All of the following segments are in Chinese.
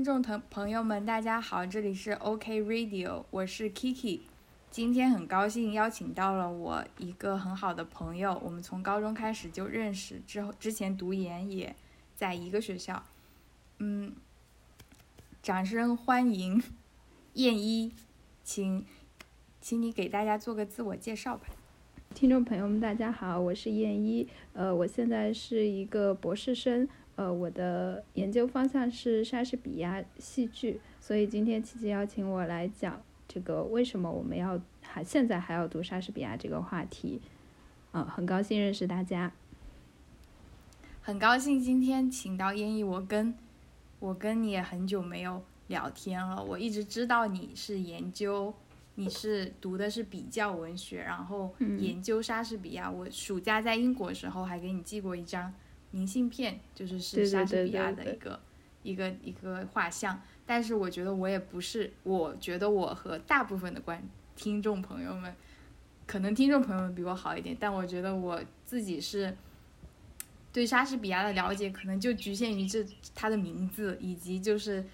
听众朋朋友们，大家好，这里是 OK Radio，我是 Kiki。今天很高兴邀请到了我一个很好的朋友，我们从高中开始就认识，之后之前读研也在一个学校。嗯，掌声欢迎燕一，请请你给大家做个自我介绍吧。听众朋友们，大家好，我是燕一，呃，我现在是一个博士生。呃，我的研究方向是莎士比亚戏剧，所以今天琪琪邀请我来讲这个为什么我们要还现在还要读莎士比亚这个话题。嗯，很高兴认识大家。很高兴今天请到燕翼，我跟我跟你也很久没有聊天了。我一直知道你是研究，你是读的是比较文学，然后研究莎士比亚。我暑假在英国时候还给你寄过一张。明信片就是是莎士比亚的一个一个一个画像，但是我觉得我也不是，我觉得我和大部分的观听众朋友们，可能听众朋友们比我好一点，但我觉得我自己是对莎士比亚的了解可能就局限于这他的名字，以及就是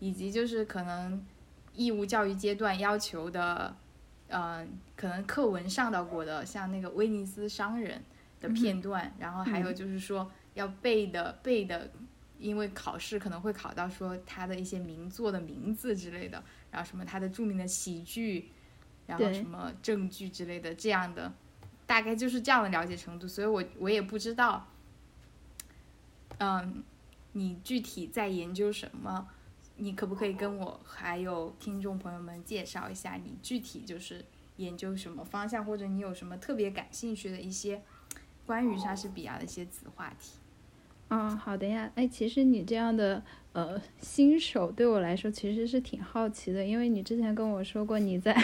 以及就是可能义务教育阶段要求的，嗯，可能课文上到过的，像那个威尼斯商人的片段，然后还有就是说。要背的背的，因为考试可能会考到说他的一些名作的名字之类的，然后什么他的著名的喜剧，然后什么证据之类的，这样的大概就是这样的了解程度，所以我我也不知道，嗯，你具体在研究什么？你可不可以跟我还有听众朋友们介绍一下你具体就是研究什么方向，或者你有什么特别感兴趣的一些关于莎士比亚的一些子话题？嗯，好的呀。哎，其实你这样的呃新手对我来说其实是挺好奇的，因为你之前跟我说过你在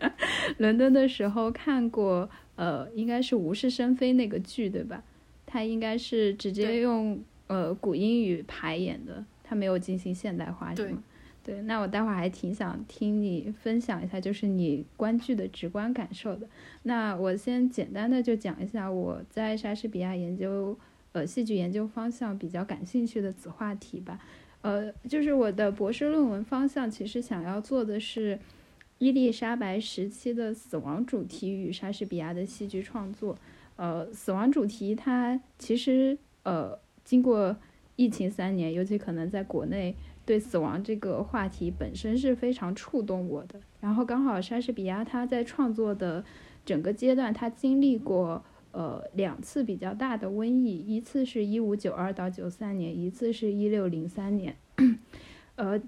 伦敦的时候看过呃，应该是《无事生非》那个剧对吧？它应该是直接用呃古英语排演的，它没有进行现代化，是吗？对。那我待会儿还挺想听你分享一下，就是你观剧的直观感受的。那我先简单的就讲一下我在莎士比亚研究。呃，戏剧研究方向比较感兴趣的子话题吧，呃，就是我的博士论文方向，其实想要做的是伊丽莎白时期的死亡主题与莎士比亚的戏剧创作。呃，死亡主题它其实呃，经过疫情三年，尤其可能在国内对死亡这个话题本身是非常触动我的。然后刚好莎士比亚他在创作的整个阶段，他经历过。呃，两次比较大的瘟疫，一次是一五九二到九三年，一次是一六零三年。呃，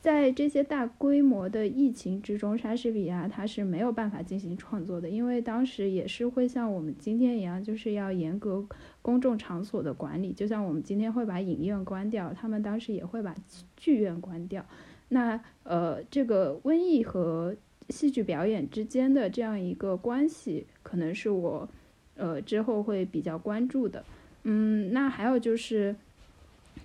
在这些大规模的疫情之中，莎士比亚他是没有办法进行创作的，因为当时也是会像我们今天一样，就是要严格公众场所的管理，就像我们今天会把影院关掉，他们当时也会把剧院关掉。那呃，这个瘟疫和戏剧表演之间的这样一个关系，可能是我。呃，之后会比较关注的，嗯，那还有就是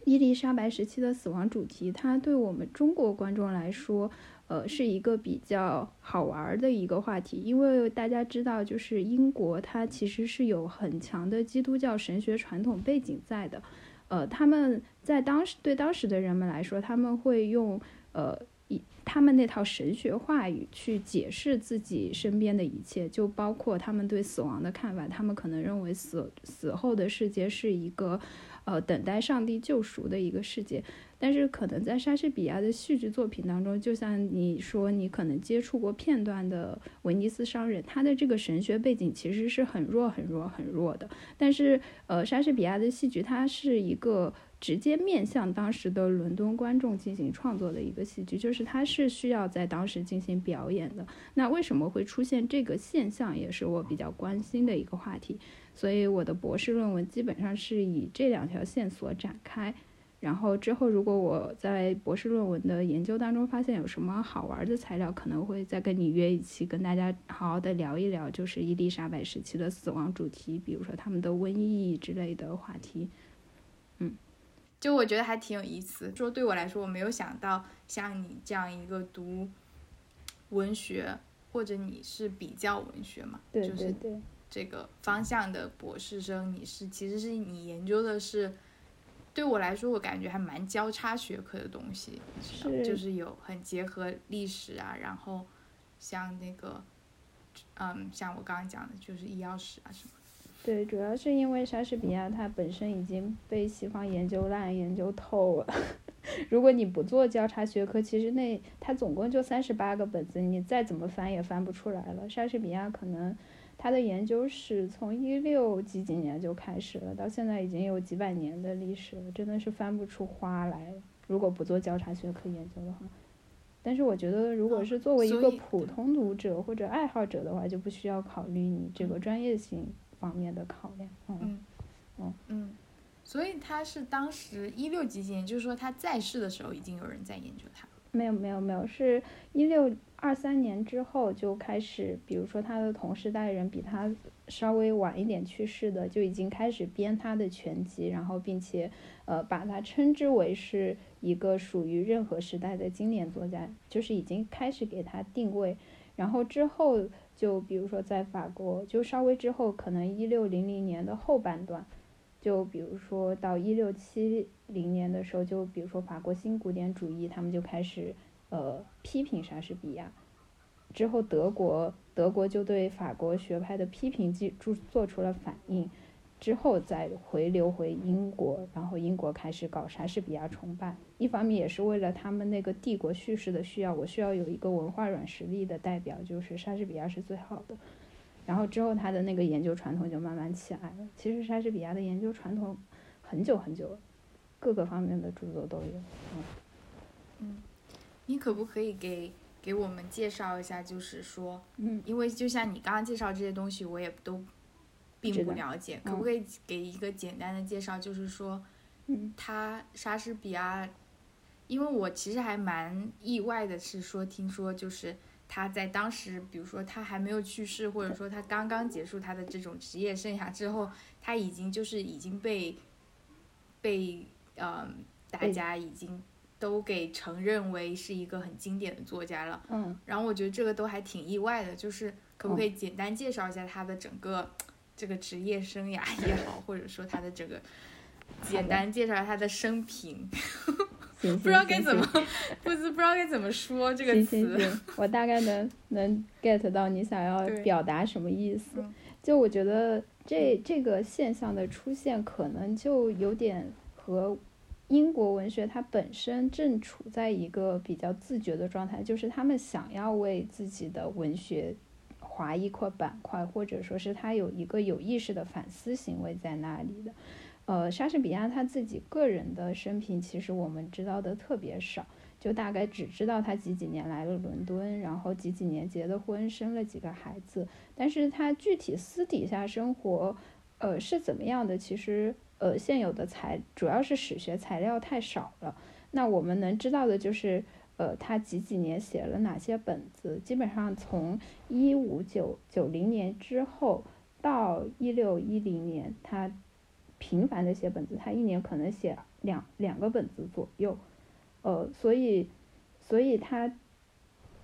伊丽莎白时期的死亡主题，它对我们中国观众来说，呃，是一个比较好玩的一个话题，因为大家知道，就是英国它其实是有很强的基督教神学传统背景在的，呃，他们在当时对当时的人们来说，他们会用呃。一他们那套神学话语去解释自己身边的一切，就包括他们对死亡的看法。他们可能认为死死后的世界是一个，呃，等待上帝救赎的一个世界。但是，可能在莎士比亚的戏剧作品当中，就像你说，你可能接触过片段的威尼斯商人，他的这个神学背景其实是很弱、很弱、很弱的。但是，呃，莎士比亚的戏剧它是一个。直接面向当时的伦敦观众进行创作的一个戏剧，就是它是需要在当时进行表演的。那为什么会出现这个现象，也是我比较关心的一个话题。所以我的博士论文基本上是以这两条线索展开。然后之后，如果我在博士论文的研究当中发现有什么好玩的材料，可能会再跟你约一期，跟大家好好的聊一聊，就是伊丽莎白时期的死亡主题，比如说他们的瘟疫之类的话题。嗯。就我觉得还挺有意思。说对我来说，我没有想到像你这样一个读文学，或者你是比较文学嘛，就是这个方向的博士生，你是其实是你研究的是对我来说，我感觉还蛮交叉学科的东西，是就是有很结合历史啊，然后像那个，嗯，像我刚刚讲的，就是医药史啊什么。对，主要是因为莎士比亚他本身已经被西方研究烂、研究透了。如果你不做交叉学科，其实那它总共就三十八个本子，你再怎么翻也翻不出来了。莎士比亚可能他的研究史从一六几几年就开始了，到现在已经有几百年的历史了，真的是翻不出花来。如果不做交叉学科研究的话，但是我觉得，如果是作为一个普通读者或者爱好者的话，就不需要考虑你这个专业性方面的考量。嗯嗯嗯。所以他是当时一六几几年，就是说他在世的时候，已经有人在研究他。没有没有没有，是一六二三年之后就开始，比如说他的同时代人比他稍微晚一点去世的，就已经开始编他的全集，然后并且呃把他称之为是一个属于任何时代的经典作家，就是已经开始给他定位。然后之后就比如说在法国，就稍微之后可能一六零零年的后半段。就比如说到一六七零年的时候，就比如说法国新古典主义，他们就开始呃批评莎士比亚，之后德国德国就对法国学派的批评记注做出了反应，之后再回流回英国，然后英国开始搞莎士比亚崇拜，一方面也是为了他们那个帝国叙事的需要，我需要有一个文化软实力的代表，就是莎士比亚是最好的。然后之后，他的那个研究传统就慢慢起来了。其实莎士比亚的研究传统很久很久了，各个方面的著作都有。嗯，嗯，你可不可以给给我们介绍一下？就是说，嗯，因为就像你刚刚介绍这些东西，我也都并不了解，可不可以给一个简单的介绍？就是说，嗯，他莎士比亚，因为我其实还蛮意外的，是说听说就是。他在当时，比如说他还没有去世，或者说他刚刚结束他的这种职业生涯之后，他已经就是已经被被呃大家已经都给承认为是一个很经典的作家了。嗯。然后我觉得这个都还挺意外的，就是可不可以简单介绍一下他的整个这个职业生涯也好，或者说他的这个简单介绍他的生平。不知道该怎么，不知不知道该怎么说这个词。行行行，我大概能能 get 到你想要表达什么意思。就我觉得这这个现象的出现，可能就有点和英国文学它本身正处在一个比较自觉的状态，就是他们想要为自己的文学划一块板块，或者说是他有一个有意识的反思行为在那里的。呃，莎士比亚他自己个人的生平，其实我们知道的特别少，就大概只知道他几几年来了伦敦，然后几几年结的婚，生了几个孩子，但是他具体私底下生活，呃是怎么样的？其实呃现有的材主要是史学材料太少了，那我们能知道的就是，呃他几几年写了哪些本子，基本上从一五九九零年之后到一六一零年，他。频繁的写本子，他一年可能写两两个本子左右，呃，所以，所以他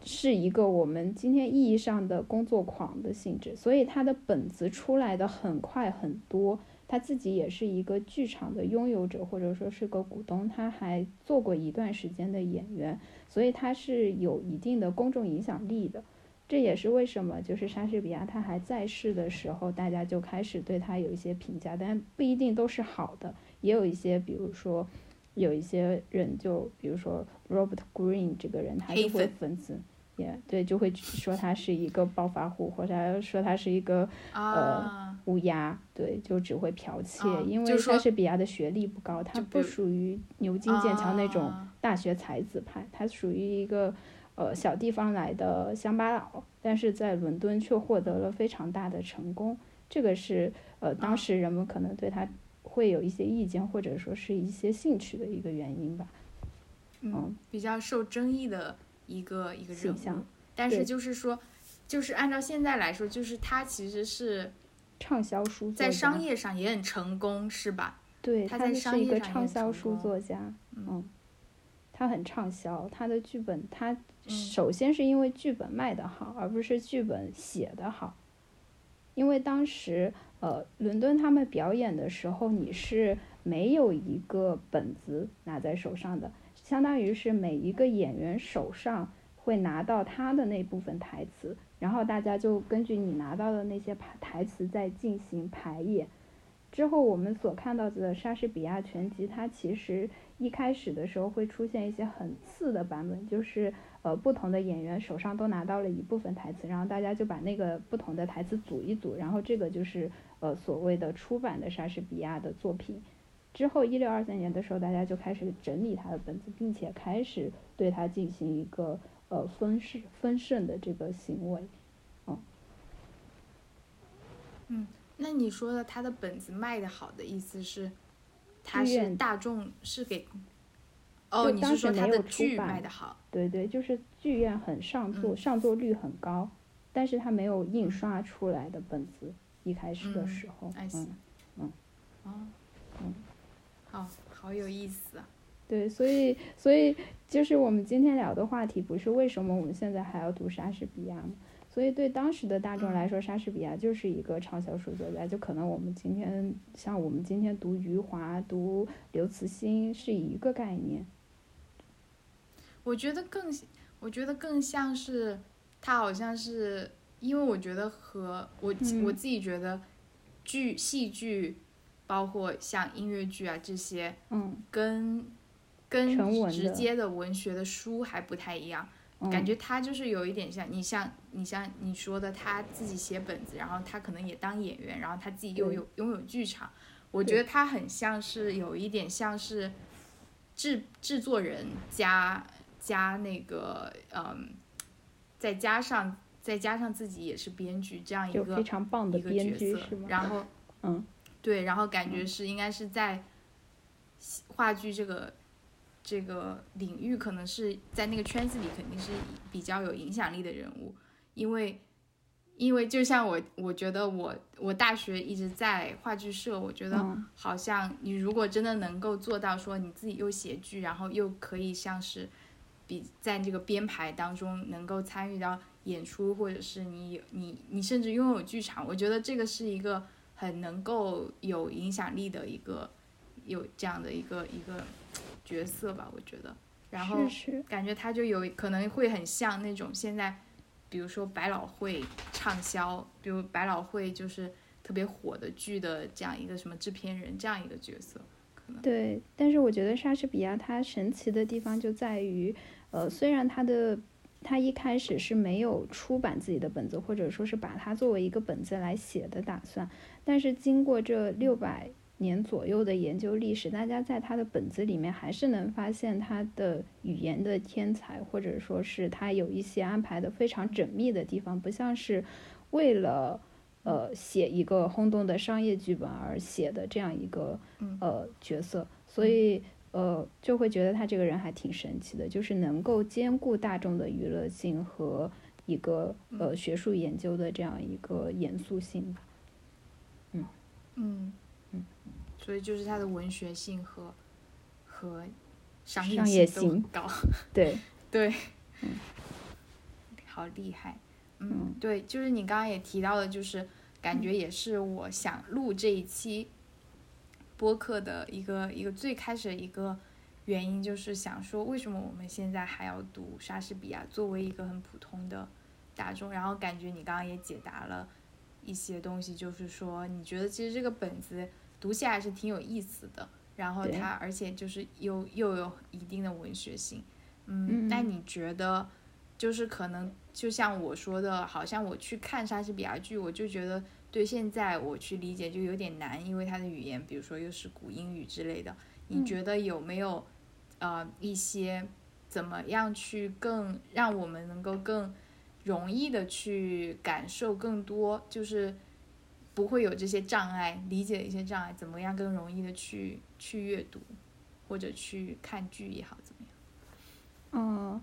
是一个我们今天意义上的工作狂的性质，所以他的本子出来的很快很多，他自己也是一个剧场的拥有者或者说是个股东，他还做过一段时间的演员，所以他是有一定的公众影响力的。这也是为什么，就是莎士比亚他还在世的时候，大家就开始对他有一些评价，但不一定都是好的，也有一些，比如说，有一些人就，比如说 Robert Greene 这个人，他就会粉丝，也对，就会说他是一个暴发户，或者说他是一个呃乌鸦，对，就只会剽窃，因为莎士比亚的学历不高，他不属于牛津、剑桥那种大学才子派，他属于一个。呃，小地方来的乡巴佬，但是在伦敦却获得了非常大的成功，这个是呃，当时人们可能对他会有一些意见，或者说是一些兴趣的一个原因吧。嗯，比较受争议的一个一个人物，但是就是说，就是按照现在来说，就是他其实是畅销书，在商业上也很成功，是吧？对，他在是一个畅销书作家，嗯，他很畅销，他的剧本他。首先是因为剧本卖得好，而不是剧本写得好。因为当时呃，伦敦他们表演的时候，你是没有一个本子拿在手上的，相当于是每一个演员手上会拿到他的那部分台词，然后大家就根据你拿到的那些台台词再进行排演。之后我们所看到的莎士比亚全集，它其实一开始的时候会出现一些很次的版本，就是呃不同的演员手上都拿到了一部分台词，然后大家就把那个不同的台词组一组，然后这个就是呃所谓的出版的莎士比亚的作品。之后一六二三年的时候，大家就开始整理他的本子，并且开始对他进行一个呃分饰分胜的这个行为，嗯。嗯。那你说的他的本子卖的好的意思是，他是大众是给，哦，你是说他的剧卖的好？对对，就是剧院很上座，上座率很高，但是他没有印刷出来的本子，一开始的时候，嗯嗯，哦，嗯，好好有意思啊。对，所以所以就是我们今天聊的话题，不是为什么我们现在还要读莎士比亚吗？所以对当时的大众来说，莎士比亚就是一个畅销书作家，就可能我们今天像我们今天读余华、读刘慈欣是一个概念。我觉得更，我觉得更像是他好像是，因为我觉得和我我自己觉得剧、戏剧，包括像音乐剧啊这些，嗯，跟跟直接的文学的书还不太一样。感觉他就是有一点像你像你像你说的，他自己写本子，然后他可能也当演员，然后他自己又有拥有剧场。我觉得他很像是有一点像是制制作人加加那个嗯，再加上再加上自己也是编剧这样一个非常棒的编剧是吗？然后嗯，对，然后感觉是应该是在话剧这个。这个领域可能是在那个圈子里肯定是比较有影响力的人物，因为，因为就像我，我觉得我我大学一直在话剧社，我觉得好像你如果真的能够做到说你自己又写剧，然后又可以像是比在这个编排当中能够参与到演出，或者是你你你甚至拥有剧场，我觉得这个是一个很能够有影响力的一个有这样的一个一个。角色吧，我觉得，然后感觉他就有可能会很像那种现在，比如说百老汇畅销，比如百老汇就是特别火的剧的这样一个什么制片人这样一个角色，可能对。但是我觉得莎士比亚他神奇的地方就在于，呃，虽然他的他一开始是没有出版自己的本子，或者说是把它作为一个本子来写的打算，但是经过这六百。年左右的研究历史，大家在他的本子里面还是能发现他的语言的天才，或者说是他有一些安排的非常缜密的地方，不像是为了呃写一个轰动的商业剧本而写的这样一个呃角色，所以呃就会觉得他这个人还挺神奇的，就是能够兼顾大众的娱乐性和一个呃学术研究的这样一个严肃性吧。嗯。嗯。所以就是它的文学性和和商业性都很高，对。对，嗯。好厉害，嗯，对，就是你刚刚也提到的，就是感觉也是我想录这一期播客的一个一个最开始的一个原因，就是想说为什么我们现在还要读莎士比亚作为一个很普通的大众，然后感觉你刚刚也解答了一些东西，就是说你觉得其实这个本子。读起来是挺有意思的，然后它而且就是又又有一定的文学性，嗯，那你觉得就是可能就像我说的，好像我去看莎士比亚剧，我就觉得对现在我去理解就有点难，因为它的语言，比如说又是古英语之类的。你觉得有没有呃一些怎么样去更让我们能够更容易的去感受更多，就是。不会有这些障碍，理解的一些障碍，怎么样更容易的去去阅读，或者去看剧也好，怎么样？嗯，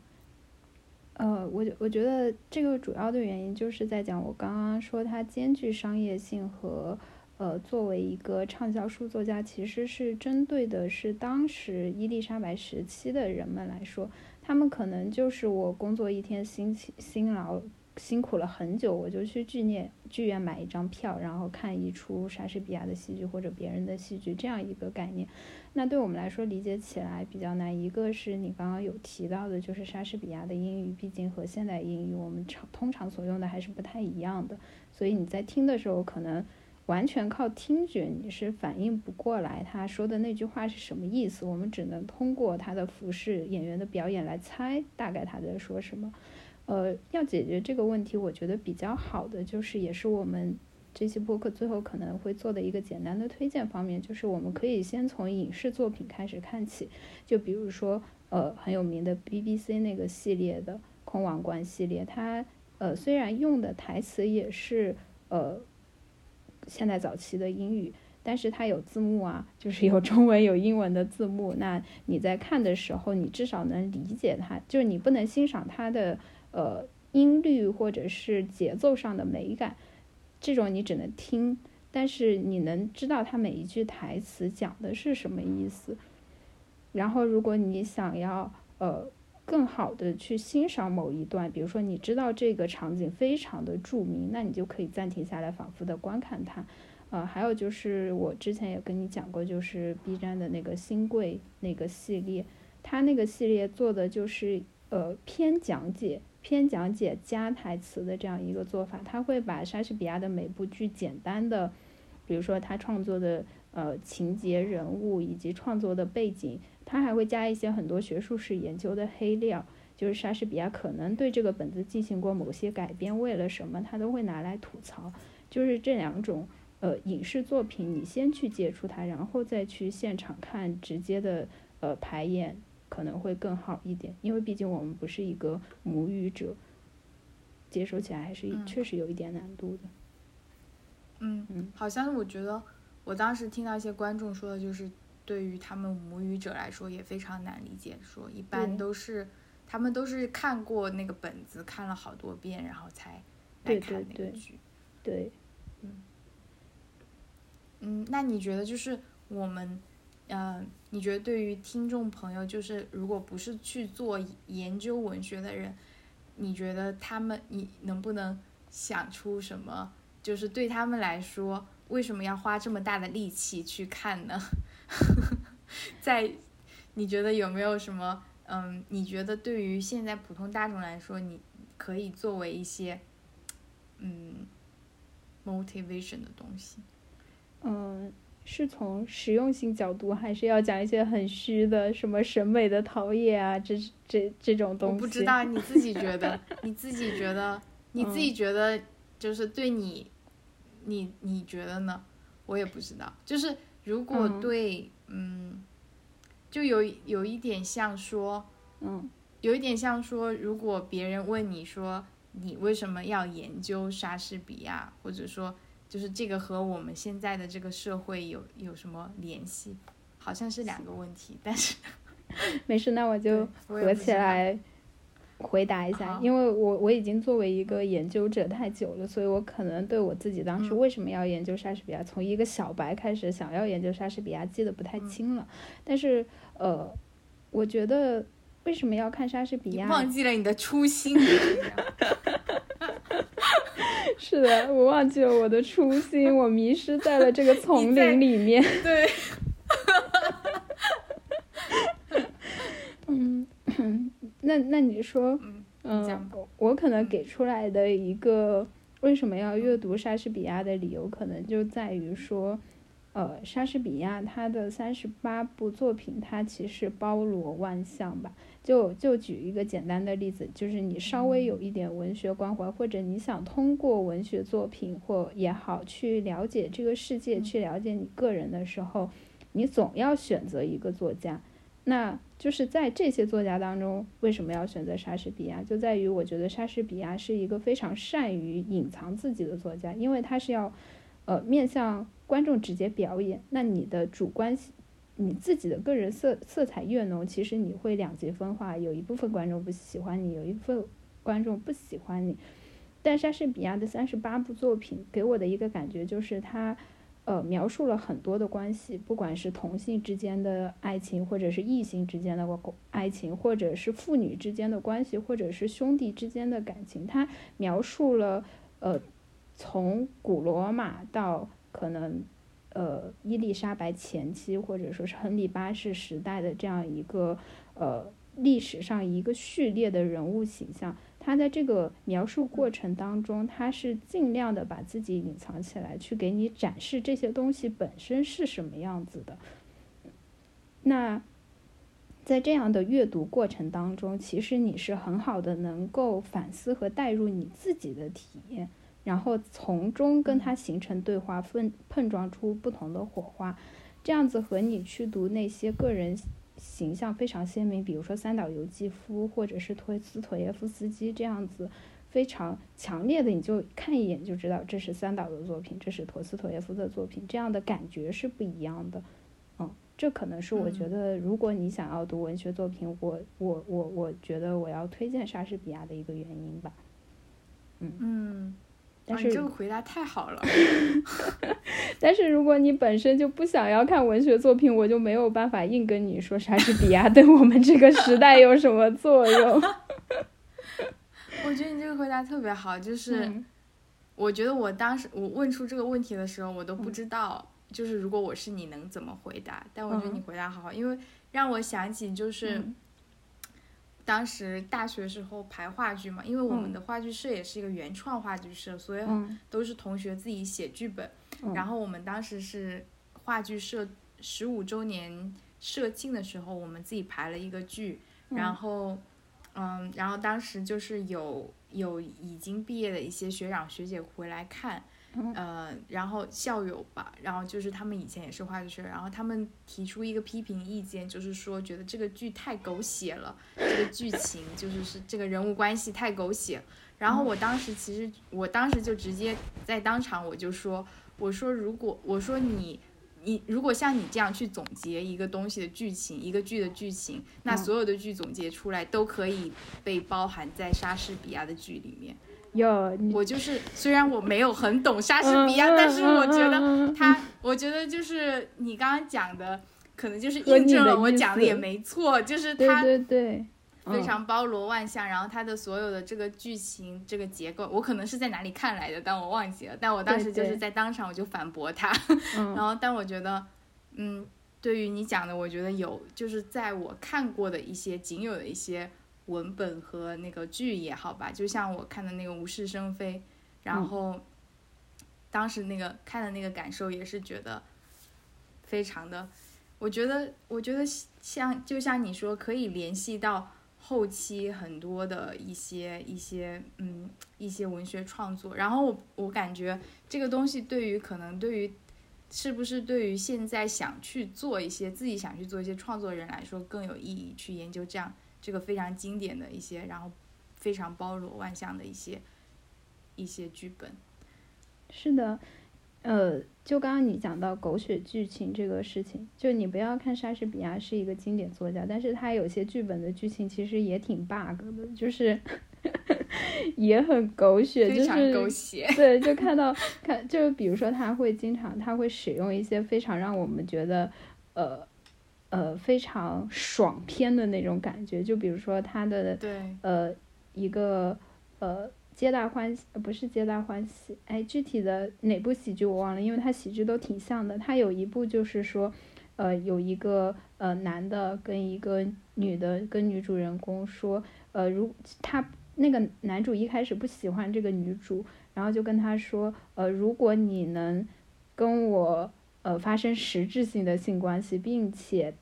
呃，我我觉得这个主要的原因就是在讲我刚刚说它兼具商业性和呃，作为一个畅销书作家，其实是针对的是当时伊丽莎白时期的人们来说，他们可能就是我工作一天辛辛劳。辛苦了很久，我就去剧院剧院买一张票，然后看一出莎士比亚的戏剧或者别人的戏剧，这样一个概念。那对我们来说理解起来比较难。一个是你刚刚有提到的，就是莎士比亚的英语，毕竟和现代英语我们常通常所用的还是不太一样的，所以你在听的时候可能。完全靠听觉，你是反应不过来他说的那句话是什么意思。我们只能通过他的服饰、演员的表演来猜大概他在说什么。呃，要解决这个问题，我觉得比较好的就是，也是我们这期播客最后可能会做的一个简单的推荐方面，就是我们可以先从影视作品开始看起。就比如说，呃，很有名的 BBC 那个系列的《空王冠》系列，它呃虽然用的台词也是呃。现在早期的英语，但是它有字幕啊，就是有中文有英文的字幕。那你在看的时候，你至少能理解它，就是你不能欣赏它的呃音律或者是节奏上的美感，这种你只能听，但是你能知道它每一句台词讲的是什么意思。然后，如果你想要呃。更好的去欣赏某一段，比如说你知道这个场景非常的著名，那你就可以暂停下来，反复的观看它。呃，还有就是我之前也跟你讲过，就是 B 站的那个新贵那个系列，它那个系列做的就是呃偏讲解、偏讲解加台词的这样一个做法，他会把莎士比亚的每部剧简单的，比如说他创作的呃情节、人物以及创作的背景。他还会加一些很多学术史研究的黑料，就是莎士比亚可能对这个本子进行过某些改编，为了什么他都会拿来吐槽。就是这两种呃影视作品，你先去接触它，然后再去现场看直接的呃排演，可能会更好一点。因为毕竟我们不是一个母语者，接收起来还是确实有一点难度的。嗯嗯，好像我觉得我当时听到一些观众说的就是。对于他们母语者来说也非常难理解，说一般都是他们都是看过那个本子看了好多遍，然后才来看那个剧。对，嗯，嗯，那你觉得就是我们，嗯，你觉得对于听众朋友，就是如果不是去做研究文学的人，你觉得他们你能不能想出什么？就是对他们来说，为什么要花这么大的力气去看呢？在，你觉得有没有什么？嗯，你觉得对于现在普通大众来说，你可以作为一些，嗯，motivation 的东西？嗯，是从实用性角度，还是要讲一些很虚的，什么审美的陶冶啊？这这这种东西？我不知道，你自己觉得？你自己觉得？你自己觉得？就是对你，你你觉得呢？我也不知道，就是。如果对，嗯，就有有一点像说，嗯，有一点像说，如果别人问你说你为什么要研究莎士比亚，或者说就是这个和我们现在的这个社会有有什么联系？好像是两个问题，但是没事，那我就合起来。回答一下，因为我我已经作为一个研究者太久了，所以我可能对我自己当时为什么要研究莎士比亚，从一个小白开始想要研究莎士比亚记得不太清了。但是呃，我觉得为什么要看莎士比亚？忘记了你的初心。是的，我忘记了我的初心，我迷失在了这个丛林里面。对。嗯。那那你说，嗯，我可能给出来的一个为什么要阅读莎士比亚的理由，可能就在于说，呃，莎士比亚他的三十八部作品，它其实包罗万象吧。就就举一个简单的例子，就是你稍微有一点文学关怀，或者你想通过文学作品或也好去了解这个世界，去了解你个人的时候，你总要选择一个作家。那就是在这些作家当中，为什么要选择莎士比亚？就在于我觉得莎士比亚是一个非常善于隐藏自己的作家，因为他是要，呃，面向观众直接表演。那你的主观，你自己的个人色色彩越浓，其实你会两极分化，有一部分观众不喜欢你，有一部分观众不喜欢你。但莎士比亚的三十八部作品给我的一个感觉就是他，呃描述了很多的关系，不管是同性之间的爱情，或者是异性之间的爱情，或者是父女之间的关系，或者是兄弟之间的感情。他描述了呃从古罗马到可能呃伊丽莎白前期，或者说是亨利八世时代的这样一个呃历史上一个序列的人物形象。他在这个描述过程当中，他是尽量的把自己隐藏起来，去给你展示这些东西本身是什么样子的。那在这样的阅读过程当中，其实你是很好的能够反思和带入你自己的体验，然后从中跟他形成对话，碰碰撞出不同的火花。这样子和你去读那些个人。形象非常鲜明，比如说三岛由纪夫或者是托斯托耶夫斯基这样子非常强烈的，你就看一眼就知道这是三岛的作品，这是陀思妥耶夫的作品，这样的感觉是不一样的。嗯，这可能是我觉得，如果你想要读文学作品，我我我我觉得我要推荐莎士比亚的一个原因吧。嗯嗯。但是这个回答太好了。但是如果你本身就不想要看文学作品，我就没有办法硬跟你说莎士比亚对我们这个时代有什么作用。我觉得你这个回答特别好，就是我觉得我当时我问出这个问题的时候，我都不知道，就是如果我是你能怎么回答。但我觉得你回答好，因为让我想起就是。当时大学时候排话剧嘛，因为我们的话剧社也是一个原创话剧社，所以都是同学自己写剧本。然后我们当时是话剧社十五周年社庆的时候，我们自己排了一个剧。然后，嗯，然后当时就是有有已经毕业的一些学长学姐回来看。呃，然后校友吧，然后就是他们以前也是话剧社，然后他们提出一个批评意见，就是说觉得这个剧太狗血了，这个剧情就是是这个人物关系太狗血。然后我当时其实我当时就直接在当场我就说，我说如果我说你你如果像你这样去总结一个东西的剧情，一个剧的剧情，那所有的剧总结出来都可以被包含在莎士比亚的剧里面。有，我就是虽然我没有很懂莎士比亚，但是我觉得他，我觉得就是你刚刚讲的，可能就是印证了我讲的也没错，就是他对对。非常包罗万象，然后他的所有的这个剧情这个结构，我可能是在哪里看来的，但我忘记了，但我当时就是在当场我就反驳他，然后但我觉得，嗯，对于你讲的，我觉得有就是在我看过的一些仅有的一些。文本和那个剧也好吧，就像我看的那个《无事生非》，然后当时那个看的那个感受也是觉得非常的，我觉得我觉得像就像你说，可以联系到后期很多的一些一些嗯一些文学创作，然后我我感觉这个东西对于可能对于是不是对于现在想去做一些自己想去做一些创作人来说更有意义，去研究这样。这个非常经典的一些，然后非常包罗万象的一些一些剧本。是的，呃，就刚刚你讲到狗血剧情这个事情，就你不要看莎士比亚是一个经典作家，但是他有些剧本的剧情其实也挺 bug 的，就是 也很狗血，就是狗血。对，就看到看，就比如说他会经常他会使用一些非常让我们觉得呃。呃，非常爽片的那种感觉，就比如说他的呃一个呃皆大欢喜，不是皆大欢喜，哎，具体的哪部喜剧我忘了，因为他喜剧都挺像的。他有一部就是说，呃，有一个呃男的跟一个女的跟女主人公说，呃，如他那个男主一开始不喜欢这个女主，然后就跟他说，呃，如果你能跟我。呃，发生实质性的性关系，并且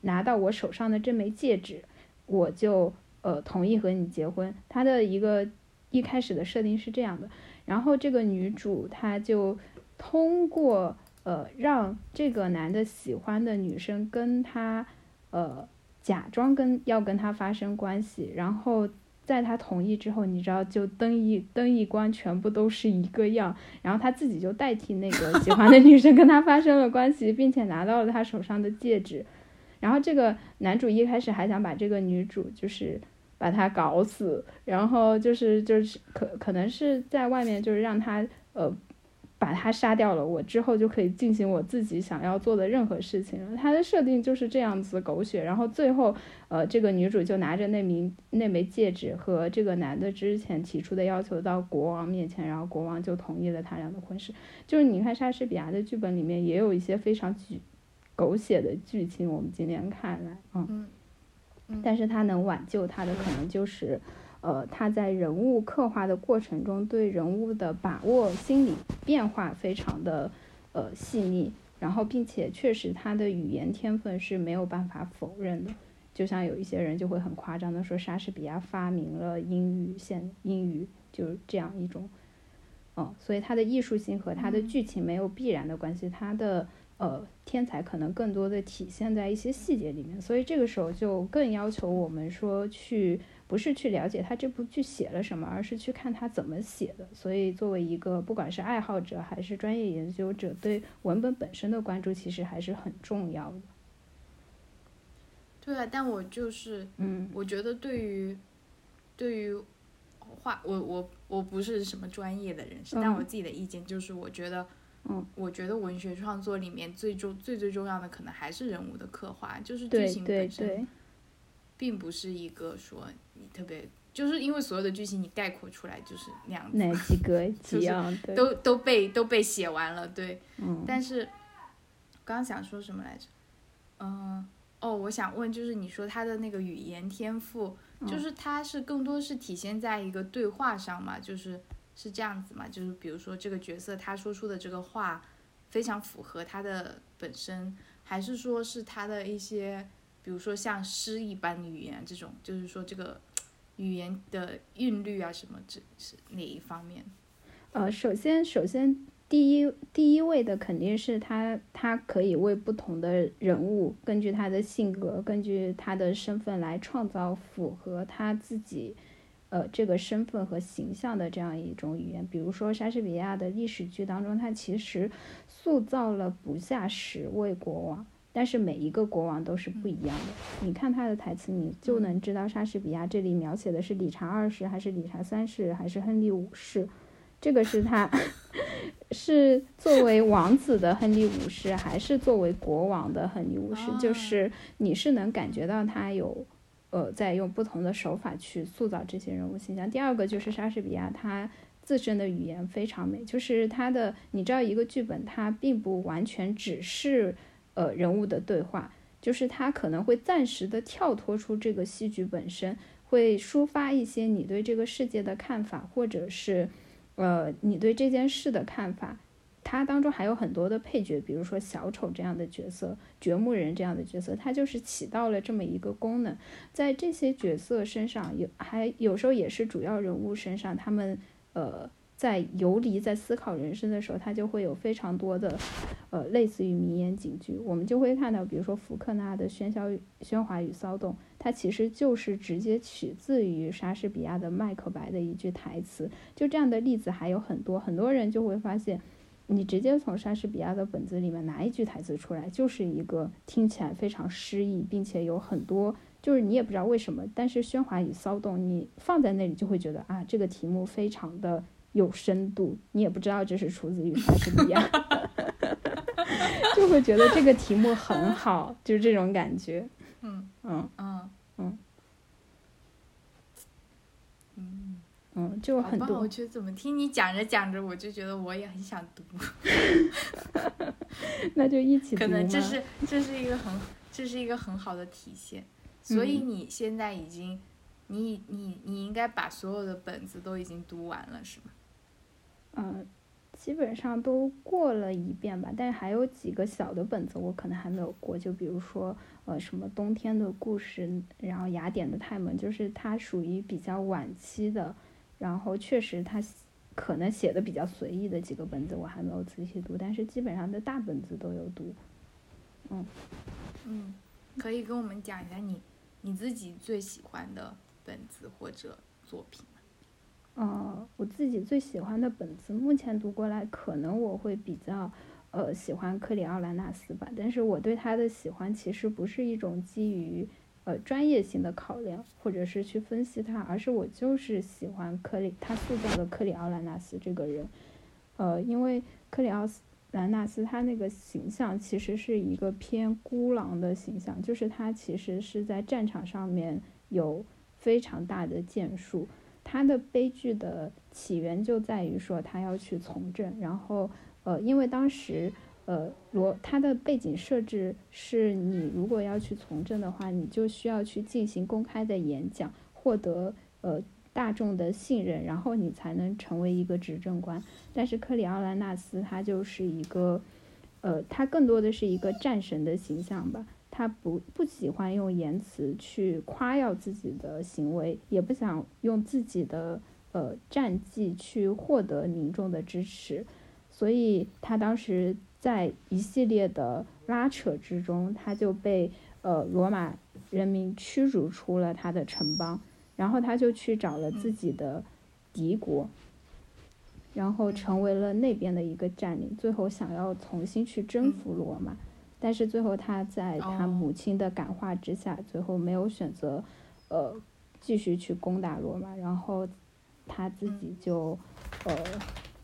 拿到我手上的这枚戒指，我就呃同意和你结婚。他的一个一开始的设定是这样的，然后这个女主她就通过呃让这个男的喜欢的女生跟他呃假装跟要跟他发生关系，然后。在他同意之后，你知道，就灯一灯一关，全部都是一个样。然后他自己就代替那个喜欢的女生跟他发生了关系，并且拿到了他手上的戒指。然后这个男主一开始还想把这个女主就是把她搞死，然后就是就是可可能是在外面就是让他呃把他杀掉了，我之后就可以进行我自己想要做的任何事情了。他的设定就是这样子狗血，然后最后，呃，这个女主就拿着那名那枚戒指和这个男的之前提出的要求到国王面前，然后国王就同意了他俩的婚事。就是你看莎士比亚的剧本里面也有一些非常剧狗血的剧情，我们今天看来，嗯，但是他能挽救他的可能就是。呃，他在人物刻画的过程中，对人物的把握、心理变化非常的呃细腻，然后并且确实他的语言天分是没有办法否认的。就像有一些人就会很夸张的说，莎士比亚发明了英语，现英语就是这样一种，嗯，所以他的艺术性和他的剧情没有必然的关系，他的呃天才可能更多的体现在一些细节里面，所以这个时候就更要求我们说去。不是去了解他这部剧写了什么，而是去看他怎么写的。所以，作为一个不管是爱好者还是专业研究者，对文本本身的关注其实还是很重要的。对啊，但我就是，嗯，我觉得对于对于画，我我我不是什么专业的人士，但我自己的意见就是，我觉得，嗯，我觉得文学创作里面最重最最重要的可能还是人物的刻画，就是剧情本身。并不是一个说你特别，就是因为所有的剧情你概括出来就是那样子，哪几个 几样都都被都被写完了，对。嗯。但是，刚刚想说什么来着？嗯，哦，我想问，就是你说他的那个语言天赋，就是他是更多是体现在一个对话上嘛？就是是这样子嘛？就是比如说这个角色他说出的这个话非常符合他的本身，还是说是他的一些？比如说像诗一般的语言，这种就是说这个语言的韵律啊什么，这是哪一方面？呃，首先，首先第一第一位的肯定是他，他可以为不同的人物，根据他的性格，根据他的身份来创造符合他自己，呃，这个身份和形象的这样一种语言。比如说莎士比亚的历史剧当中，他其实塑造了不下十位国王。但是每一个国王都是不一样的。你看他的台词，你就能知道莎士比亚这里描写的是理查二世，还是理查三世，还是亨利五世。这个是他 是作为王子的亨利五世，还是作为国王的亨利五世？就是你是能感觉到他有，呃，在用不同的手法去塑造这些人物形象。第二个就是莎士比亚他自身的语言非常美，就是他的，你知道一个剧本它并不完全只是。呃，人物的对话，就是他可能会暂时的跳脱出这个戏剧本身，会抒发一些你对这个世界的看法，或者是，呃，你对这件事的看法。它当中还有很多的配角，比如说小丑这样的角色，掘墓人这样的角色，它就是起到了这么一个功能。在这些角色身上，有还有时候也是主要人物身上，他们呃。在游离、在思考人生的时候，他就会有非常多的，呃，类似于名言警句。我们就会看到，比如说福克纳的《喧嚣、喧哗与骚动》，它其实就是直接取自于莎士比亚的《麦克白》的一句台词。就这样的例子还有很多，很多人就会发现，你直接从莎士比亚的本子里面拿一句台词出来，就是一个听起来非常诗意，并且有很多，就是你也不知道为什么，但是《喧哗与骚动》你放在那里就会觉得啊，这个题目非常的。有深度，你也不知道这是出自于莎士比亚，就会觉得这个题目很好，就是这种感觉。嗯嗯嗯嗯嗯嗯，就很多。我觉得怎么听你讲着讲着，我就觉得我也很想读。那就一起读可能这是这是一个很这是一个很好的体现。所以你现在已经，你你你应该把所有的本子都已经读完了，是吗？嗯，基本上都过了一遍吧，但是还有几个小的本子我可能还没有过，就比如说呃什么冬天的故事，然后雅典的泰门，就是它属于比较晚期的，然后确实它可能写的比较随意的几个本子我还没有仔细读，但是基本上的大本子都有读。嗯嗯，可以跟我们讲一下你你自己最喜欢的本子或者作品。呃，我自己最喜欢的本子，目前读过来，可能我会比较，呃，喜欢克里奥兰纳斯吧。但是我对他的喜欢，其实不是一种基于，呃，专业性的考量，或者是去分析他，而是我就是喜欢克里他塑造的克里奥兰纳斯这个人。呃，因为克里奥斯兰纳斯他那个形象其实是一个偏孤狼的形象，就是他其实是在战场上面有非常大的建树。他的悲剧的起源就在于说他要去从政，然后呃，因为当时呃罗他的背景设置是你如果要去从政的话，你就需要去进行公开的演讲，获得呃大众的信任，然后你才能成为一个执政官。但是克里奥兰纳斯他就是一个呃，他更多的是一个战神的形象吧。他不不喜欢用言辞去夸耀自己的行为，也不想用自己的呃战绩去获得民众的支持，所以他当时在一系列的拉扯之中，他就被呃罗马人民驱逐出了他的城邦，然后他就去找了自己的敌国，然后成为了那边的一个占领，最后想要重新去征服罗马。但是最后，他在他母亲的感化之下，最后没有选择，呃，继续去攻打罗马，然后他自己就，呃，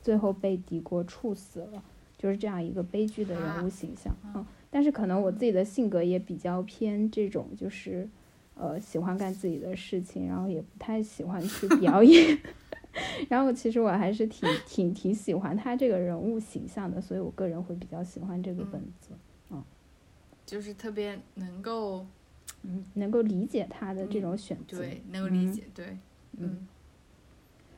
最后被敌国处死了，就是这样一个悲剧的人物形象。嗯，但是可能我自己的性格也比较偏这种，就是，呃，喜欢干自己的事情，然后也不太喜欢去 表演。然后其实我还是挺挺挺喜欢他这个人物形象的，所以我个人会比较喜欢这个本子。就是特别能够，嗯，能够理解他的这种选择，对，能够理解，对，嗯，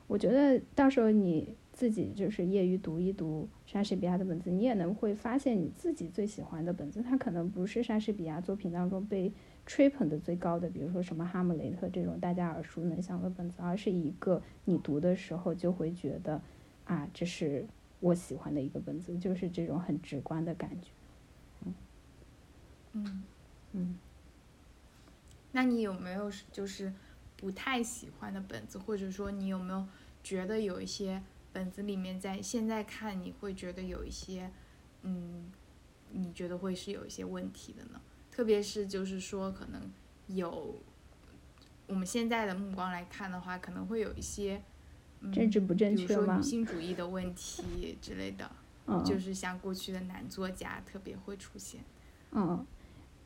我觉得到时候你自己就是业余读一读莎士比亚的本子，你也能会发现你自己最喜欢的本子，它可能不是莎士比亚作品当中被吹捧的最高的，比如说什么哈姆雷特这种大家耳熟能详的本子，而是一个你读的时候就会觉得，啊，这是我喜欢的一个本子，就是这种很直观的感觉。嗯。嗯，那你有没有就是不太喜欢的本子，或者说你有没有觉得有一些本子里面在现在看你会觉得有一些嗯，你觉得会是有一些问题的呢？特别是就是说可能有我们现在的目光来看的话，可能会有一些政治不正确比如说女性主义的问题之类的，就是像过去的男作家特别会出现，嗯。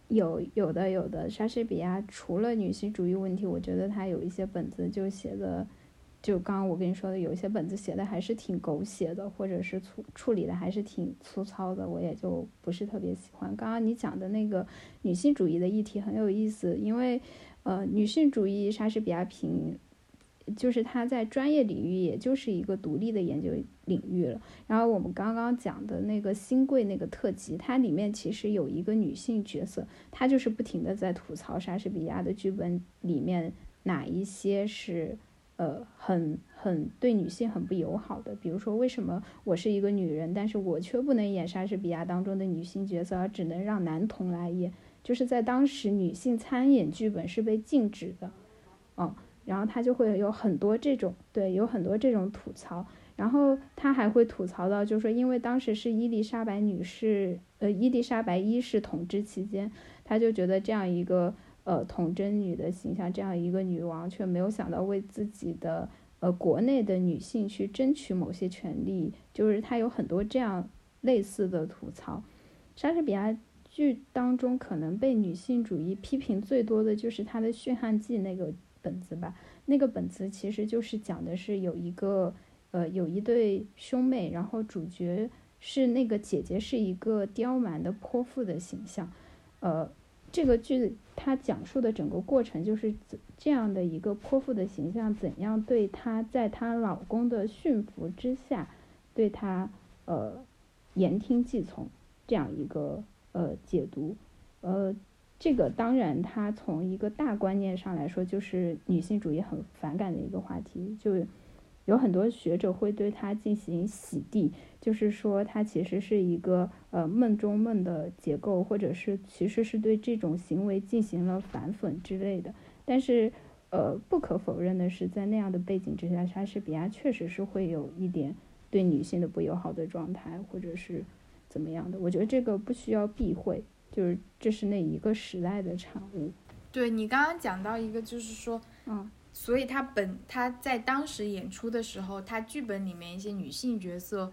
有有的有的，莎士比亚除了女性主义问题，我觉得他有一些本子就写的，就刚刚我跟你说的，有一些本子写的还是挺狗血的，或者是处处理的还是挺粗糙的，我也就不是特别喜欢。刚刚你讲的那个女性主义的议题很有意思，因为呃，女性主义莎士比亚评。就是他在专业领域，也就是一个独立的研究领域了。然后我们刚刚讲的那个新贵那个特辑，它里面其实有一个女性角色，她就是不停的在吐槽莎士比亚的剧本里面哪一些是呃很很对女性很不友好的。比如说，为什么我是一个女人，但是我却不能演莎士比亚当中的女性角色，而只能让男童来演？就是在当时，女性参演剧本是被禁止的，嗯。然后他就会有很多这种对，有很多这种吐槽。然后他还会吐槽到，就是说，因为当时是伊丽莎白女士，呃，伊丽莎白一世统治期间，他就觉得这样一个呃童贞女的形象，这样一个女王，却没有想到为自己的呃国内的女性去争取某些权利，就是他有很多这样类似的吐槽。莎士比亚剧当中可能被女性主义批评最多的就是他的《驯悍记》那个。本子吧，那个本子其实就是讲的是有一个呃有一对兄妹，然后主角是那个姐姐是一个刁蛮的泼妇的形象，呃，这个剧它讲述的整个过程就是这样的一个泼妇的形象怎样对她在她老公的驯服之下对她呃言听计从这样一个呃解读呃。这个当然，它从一个大观念上来说，就是女性主义很反感的一个话题。就有很多学者会对它进行洗地，就是说它其实是一个呃梦中梦的结构，或者是其实是对这种行为进行了反讽之类的。但是呃，不可否认的是，在那样的背景之下，莎士比亚确实是会有一点对女性的不友好的状态，或者是怎么样的。我觉得这个不需要避讳。就是这是那一个时代的产物。对你刚刚讲到一个，就是说，嗯，所以他本他在当时演出的时候，他剧本里面一些女性角色，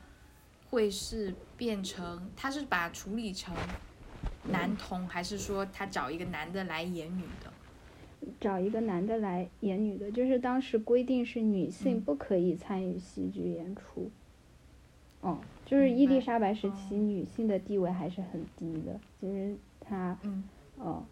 会是变成他是把处理成男同，还是说他找一个男的来演女的？找一个男的来演女的，就是当时规定是女性嗯不可以参与戏剧演出。哦，就是伊丽莎白时期女性的地位还是很低的，就是她，嗯哦，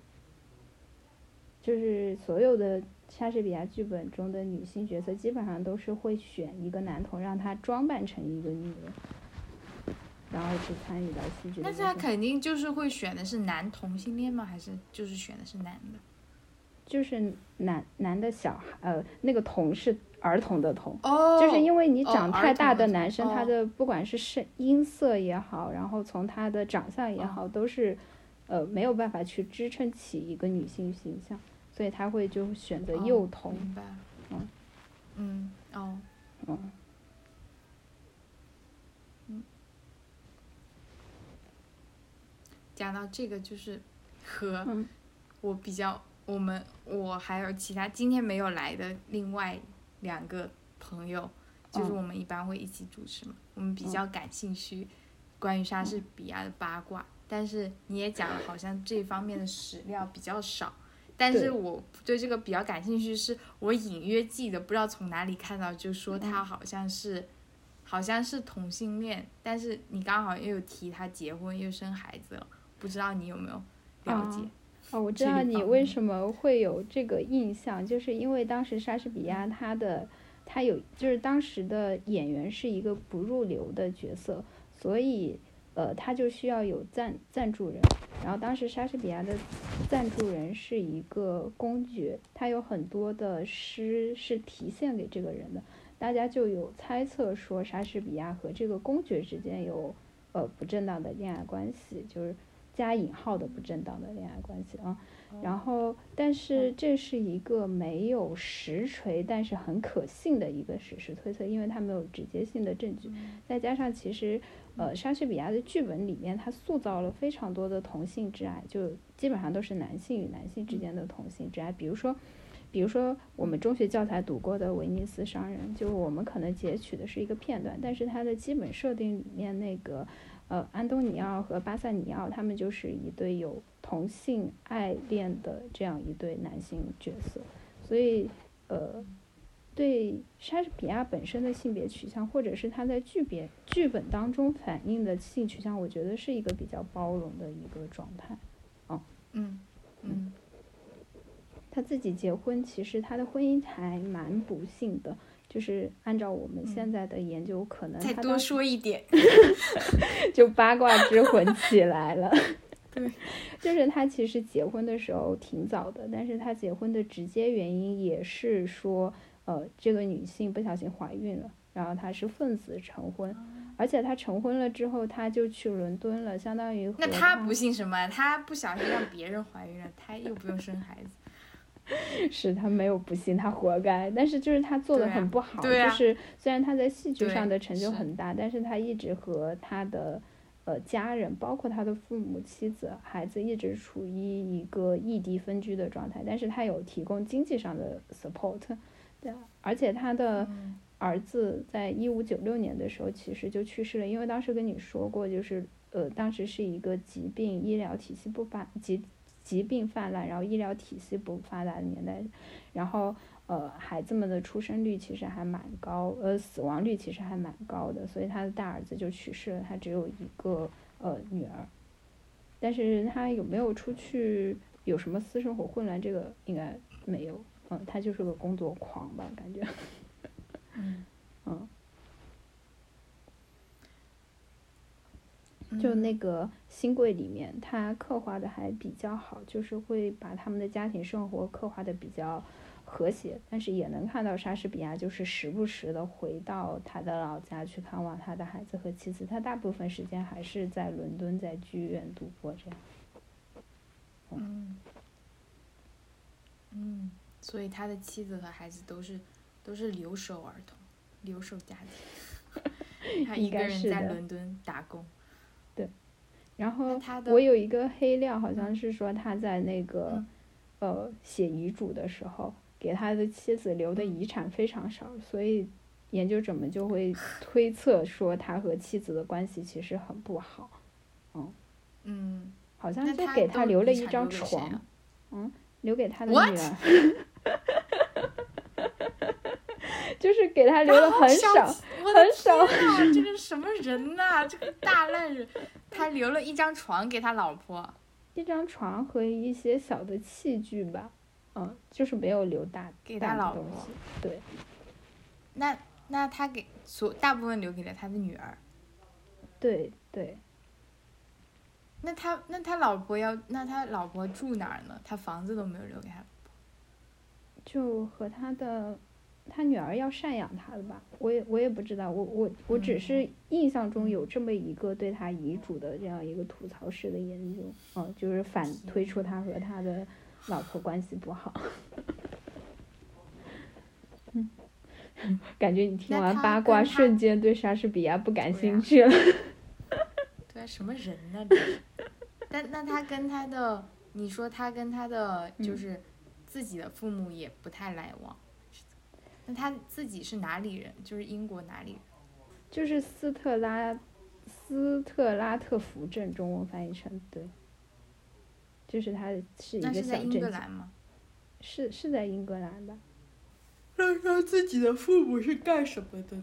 就是所有的莎士比亚剧本中的女性角色，基本上都是会选一个男童，让他装扮成一个女人，然后去参与到戏剧。但是他肯定就是会选的是男同性恋吗？还是就是选的是男的？就是男男的小孩，呃，那个童是儿童的童。哦就是因为你长太大的男生，他哦的不管是声音色也好，然后从他的长相也哦好，都是呃没有办法去支撑起一个女性形象，所以他会就选择哦幼童。明白。嗯嗯哦嗯讲到这个就是和嗯我比较，我们我还有其他今天没有来的另外两个朋友，就是嗯我们一般会一起主持嘛，我们比较感兴趣关于莎士比亚的八卦，但是你也讲了，好像这方面的史料比较少。但是我对这个比较感兴趣，是我隐约记得，不知道从哪里看到，就说他好像是，好像是同性恋，但是你刚好又有提他结婚又生孩子了，不知道你有没有了解？啊哦，我知道你为什么会有这个印象，就是因为当时莎士比亚他的他有就是当时的演员是一个不入流的角色，所以呃他就需要有赞赞助人，然后当时莎士比亚的赞助人是一个公爵，他有很多的诗是题献给这个人的，大家就有猜测说莎士比亚和这个公爵之间有呃不正当的恋爱关系，就是加引号的不正当的恋爱关系啊。然后，但是这是一个没有实锤，但是很可信的一个史实推测，因为它没有直接性的证据。再加上其实，呃，莎士比亚的剧本里面，他塑造了非常多的同性之爱，就基本上都是男性与男性之间的同性之爱。比如说，比如说我们中学教材读过的《威尼斯商人》，就我们可能截取的是一个片段，但是它的基本设定里面那个。呃，安东尼奥和巴塞尼奥他们就是一对有同性爱恋的这样一对男性角色，所以呃，对莎士比亚本身的性别取向，或者是他在剧别剧本当中反映的性取向，我觉得是一个比较包容的一个状态。嗯嗯他自己结婚，其实他的婚姻还蛮不幸的，就是按照我们现在的研究，可能再多说一点。就八卦之魂起来了。对，就是他其实结婚的时候挺早的，但是他结婚的直接原因也是说，呃，这个女性不小心怀孕了，然后他是奉子成婚，而且他成婚了之后，他就去伦敦了，相当于和那他不信什么？他不小心让别人怀孕了，他又不用生孩子。是他没有不幸，他活该。但是就是他做的很不好，对啊就是虽然他在戏剧上的成就很大，但是他一直和他的呃家人，包括他的父母、妻子、孩子，一直处于一个异地分居的状态。但是他有提供经济上的 support，对啊，而且他的嗯儿子在一五九六年的时候其实就去世了，因为当时跟你说过，就是呃，当时是一个疾病医疗体系不发疾疾病泛滥，然后医疗体系不发达的年代，然后呃，孩子们的出生率其实还蛮高，呃，死亡率其实还蛮高的，所以他的大儿子就去世了，他只有一个呃女儿，但是他有没有出去有什么私生活混乱，这个应该没有，嗯，他就是个工作狂吧，感觉。嗯。嗯，就嗯那个新贵里面，他刻画的还比较好，就是会把他们的家庭生活刻画的比较和谐，但是也能看到莎士比亚就是时不时的回到他的老家去看望他的孩子和妻子，他大部分时间还是在伦敦在剧院度过这样。嗯嗯，所以他的妻子和孩子都是都是留守儿童，留守家庭。他一个人在伦敦打工。然后我有一个黑料，好像是说他在那个、嗯。呃写遗嘱的时候，给他的妻子留的遗产非常少，所以研究者们就会推测说他和妻子的关系其实很不好，嗯嗯，好像就给他留了一张床啊，嗯，留给他的？What？女儿，就是给他留了好很少，很少天啊，这 个什么人呐、这个大烂人，他留了一张床给他老婆。一张床和一些小的器具吧，嗯，就是没有留大给他老婆东西，对，那那他给所大部分留给了他的女儿。对对，那他那他老婆要那他老婆住哪儿呢？他房子都没有留给他。就和他的他女儿要赡养他的吧，我也我也不知道，我我我只是印象中有这么一个对他遗嘱的这样一个吐槽式的研究，嗯，就是反推出他和他的老婆关系不好。嗯，感觉你听完八卦，瞬间对莎士比亚不感兴趣了。对啊，什么人呢、这是？但那他跟他的，你说他跟他的嗯就是自己的父母也不太来往，那他自己是哪里人？就是英国哪里人？就是斯特拉斯特拉特福镇，中文翻译成对，就是他是一那个是在英格小镇，兰吗？是是在英格兰的？那他自己的父母是干什么的？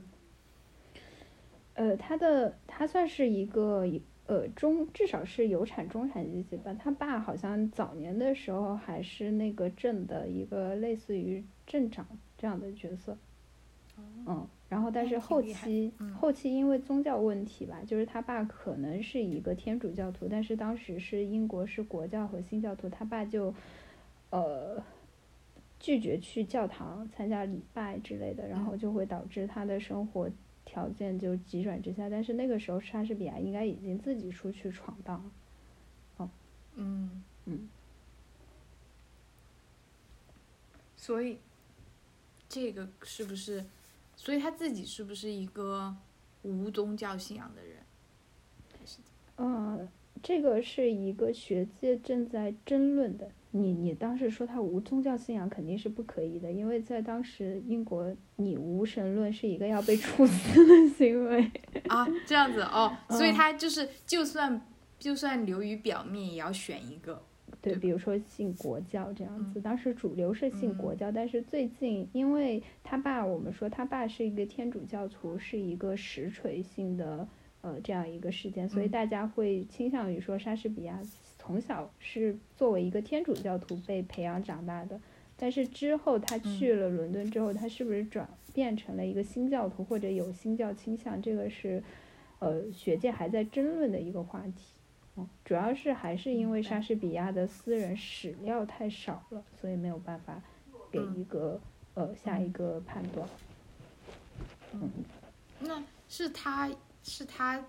呃，他的他算是一个呃中至少是有产中产阶级吧。他爸好像早年的时候还是那个镇的一个类似于镇长这样的角色。嗯，然后但是后期嗯后期因为宗教问题吧，就是他爸可能是一个天主教徒，但是当时是英国是国教和新教徒，他爸就呃拒绝去教堂参加礼拜之类的，然后就会导致他的生活条件就急转直下。但是那个时候莎士比亚应该已经自己出去闯荡了。嗯嗯，所以这个是不是？所以他自己是不是一个无宗教信仰的人？嗯，这个是一个学界正在争论的。你你当时说他无宗教信仰肯定是不可以的，因为在当时英国，你无神论是一个要被处死的行为。啊，这样子哦，所以嗯他就是就算就算流于表面，也要选一个。对，比如说信国教这样子，嗯。当时主流是信国嗯。教，但是最近因为他爸，我们说他爸是一个天主教徒，是一个实锤性的呃这样一个事件，所以嗯。大家会倾向于说莎士比亚从小是作为一个天主教徒被培养长大的，但是之后他去了伦敦之后，他是不是转变成了一个新教徒或者有新教倾向，这个是呃学界还在争论的一个话题。嗯，主要是还是因为莎士比亚的私人史料太少了，所以没有办法给嗯一个、呃下一个判断。嗯那是他是他，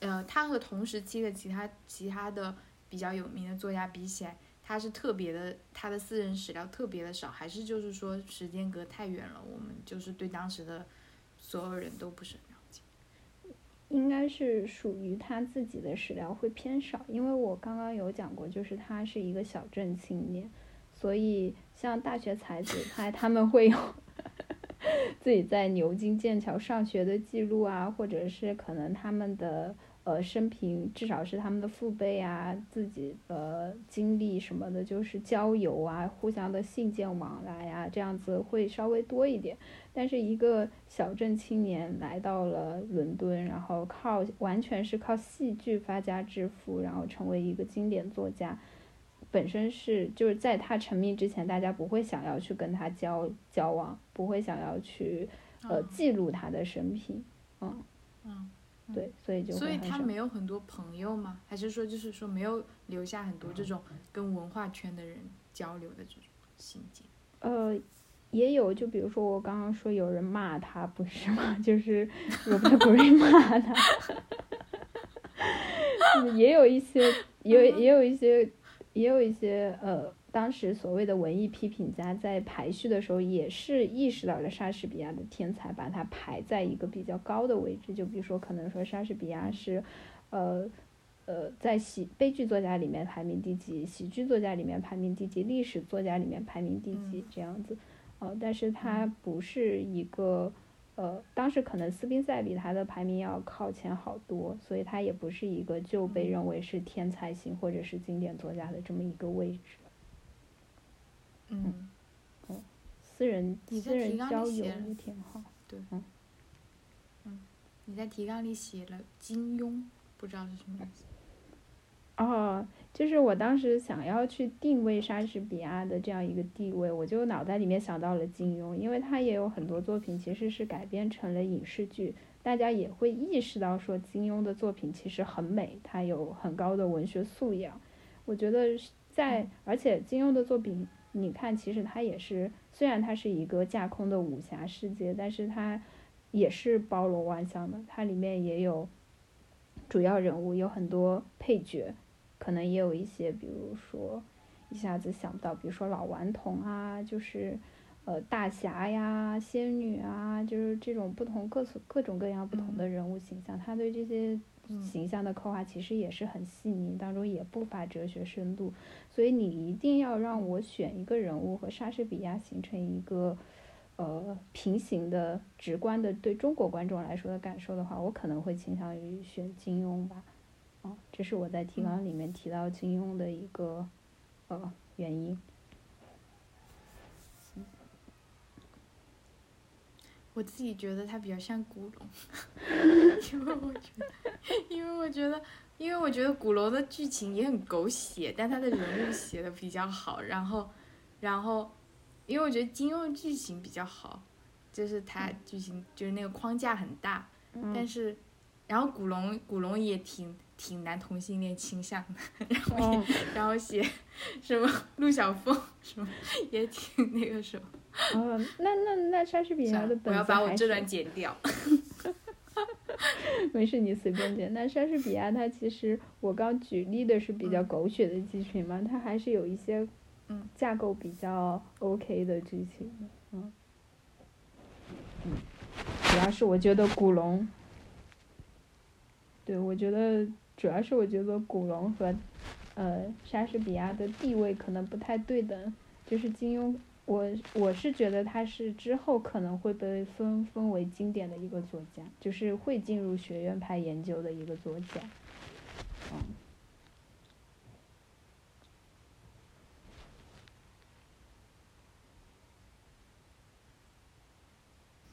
呃，他和同时期的其他其他的比较有名的作家比起来，他是特别的，他的私人史料特别的少，还是就是说时间隔太远了，我们就是对当时的所有人都不是很。应该是属于他自己的史料会偏少，因为我刚刚有讲过，就是他是一个小镇青年，所以像大学才子他他们会有 自己在牛津、剑桥上学的记录啊，或者是可能他们的呃生平，至少是他们的父辈啊，自己的经历什么的，就是交友啊，互相的信件往来啊，这样子会稍微多一点。但是一个小镇青年来到了伦敦，然后靠完全是靠戏剧发家致富，然后成为一个经典作家，本身是就是在他成名之前，大家不会想要去跟他交交往，不会想要去呃嗯记录他的生平，嗯，嗯，对，所以就所以他没有很多朋友吗？还是说就是说没有留下很多这种跟文化圈的人交流的这种心境？呃，也有，就比如说我刚刚说有人骂他，不是吗？就是 Robert Greene 骂他，嗯也有一些，也有也有一些，也有一些呃，当时所谓的文艺批评家在排序的时候，也是意识到了莎士比亚的天才，把他排在一个比较高的位置。就比如说，可能说莎士比亚是，呃。呃，在喜悲剧作家里面排名第几，喜剧作家里面排名第几，历史作家里面排名第几，这样子。呃，但是他不是一个呃，当时可能斯宾塞比他的排名要靠前好多，所以他也不是一个就被认为是天才型或者是经典作家的这么一个位置。嗯，私人你私人交友也挺好。对，嗯嗯你在提纲里写了金庸，不知道是什么意思。哦，就是我当时想要去定位莎士比亚的这样一个地位，我就脑袋里面想到了金庸，因为他也有很多作品其实是改编成了影视剧，大家也会意识到说金庸的作品其实很美，他有很高的文学素养。我觉得在，而且金庸的作品，你看，其实它也是，虽然它是一个架空的武侠世界，但是它也是包罗万象的，它里面也有主要人物，有很多配角。可能也有一些，比如说一下子想不到，比如说老顽童啊，就是呃大侠呀、仙女啊，就是这种不同各种各种各样不同的人物形象，他对这些嗯形象的刻画其实也是很细腻，当中也不乏哲学深度。所以你一定要让我选一个人物和莎士比亚形成一个呃平行的、直观的对中国观众来说的感受的话，我可能会倾向于选金庸吧。哦，这是我在提纲里面提到金庸的一个呃原因。我自己觉得他比较像古龙，因为我觉得，因为我觉得，因为我觉得古龙的剧情也很狗血，但他的人物写的比较好。然后，然后，因为我觉得金庸的剧情比较好，就是他剧情就是那个框架很大，但嗯，是，然后古龙古龙也挺挺男同性恋倾向的，然后然后写什么陆小凤什么也挺那个什么。哦，那那那莎士比亚的本子，我要把我这段剪掉。没事，你随便剪。那莎士比亚他其实我刚举例的是比较嗯狗血的剧情嘛，他还是有一些嗯架构比较 OK 的剧情的，嗯嗯，主要是我觉得古龙，对我觉得主要是我觉得古龙和呃莎士比亚的地位可能不太对等，就是金庸。我我是觉得他是之后可能会被分分为经典的一个作家，就是会进入学院派研究的一个作家。嗯，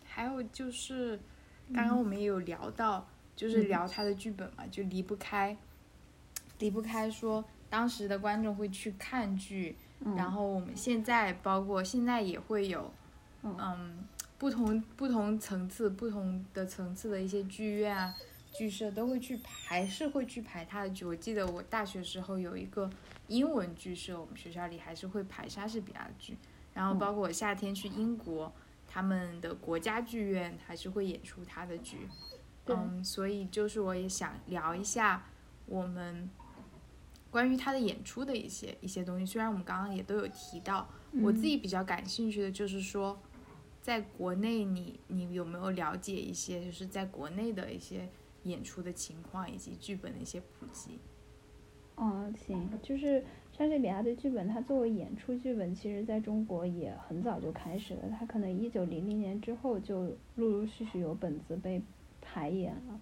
还有就是，刚刚我们也有聊到，就是聊他的剧本嘛，就离不开，离不开说当时的观众会去看剧，嗯然后我们现在包括现在也会有，嗯嗯，不同不同层次、不同的层次的一些剧院啊、剧社都会去排，还是会去排他的剧。我记得我大学时候有一个英文剧社，我们学校里还是会排莎士比亚的剧，然后包括我夏天去英国，他们的国家剧院还是会演出他的剧。对嗯，所以就是我也想聊一下我们关于他的演出的一些一些东西。虽然我们刚刚也都有提到，我自己比较感兴趣的就是说，在国内你你有没有了解一些就是在国内的一些演出的情况以及剧本的一些普及？哦，行，就是莎士比亚的剧本，它作为演出剧本，其实在中国也很早就开始了。它可能一九零零年之后就陆陆续续有本子被排演了。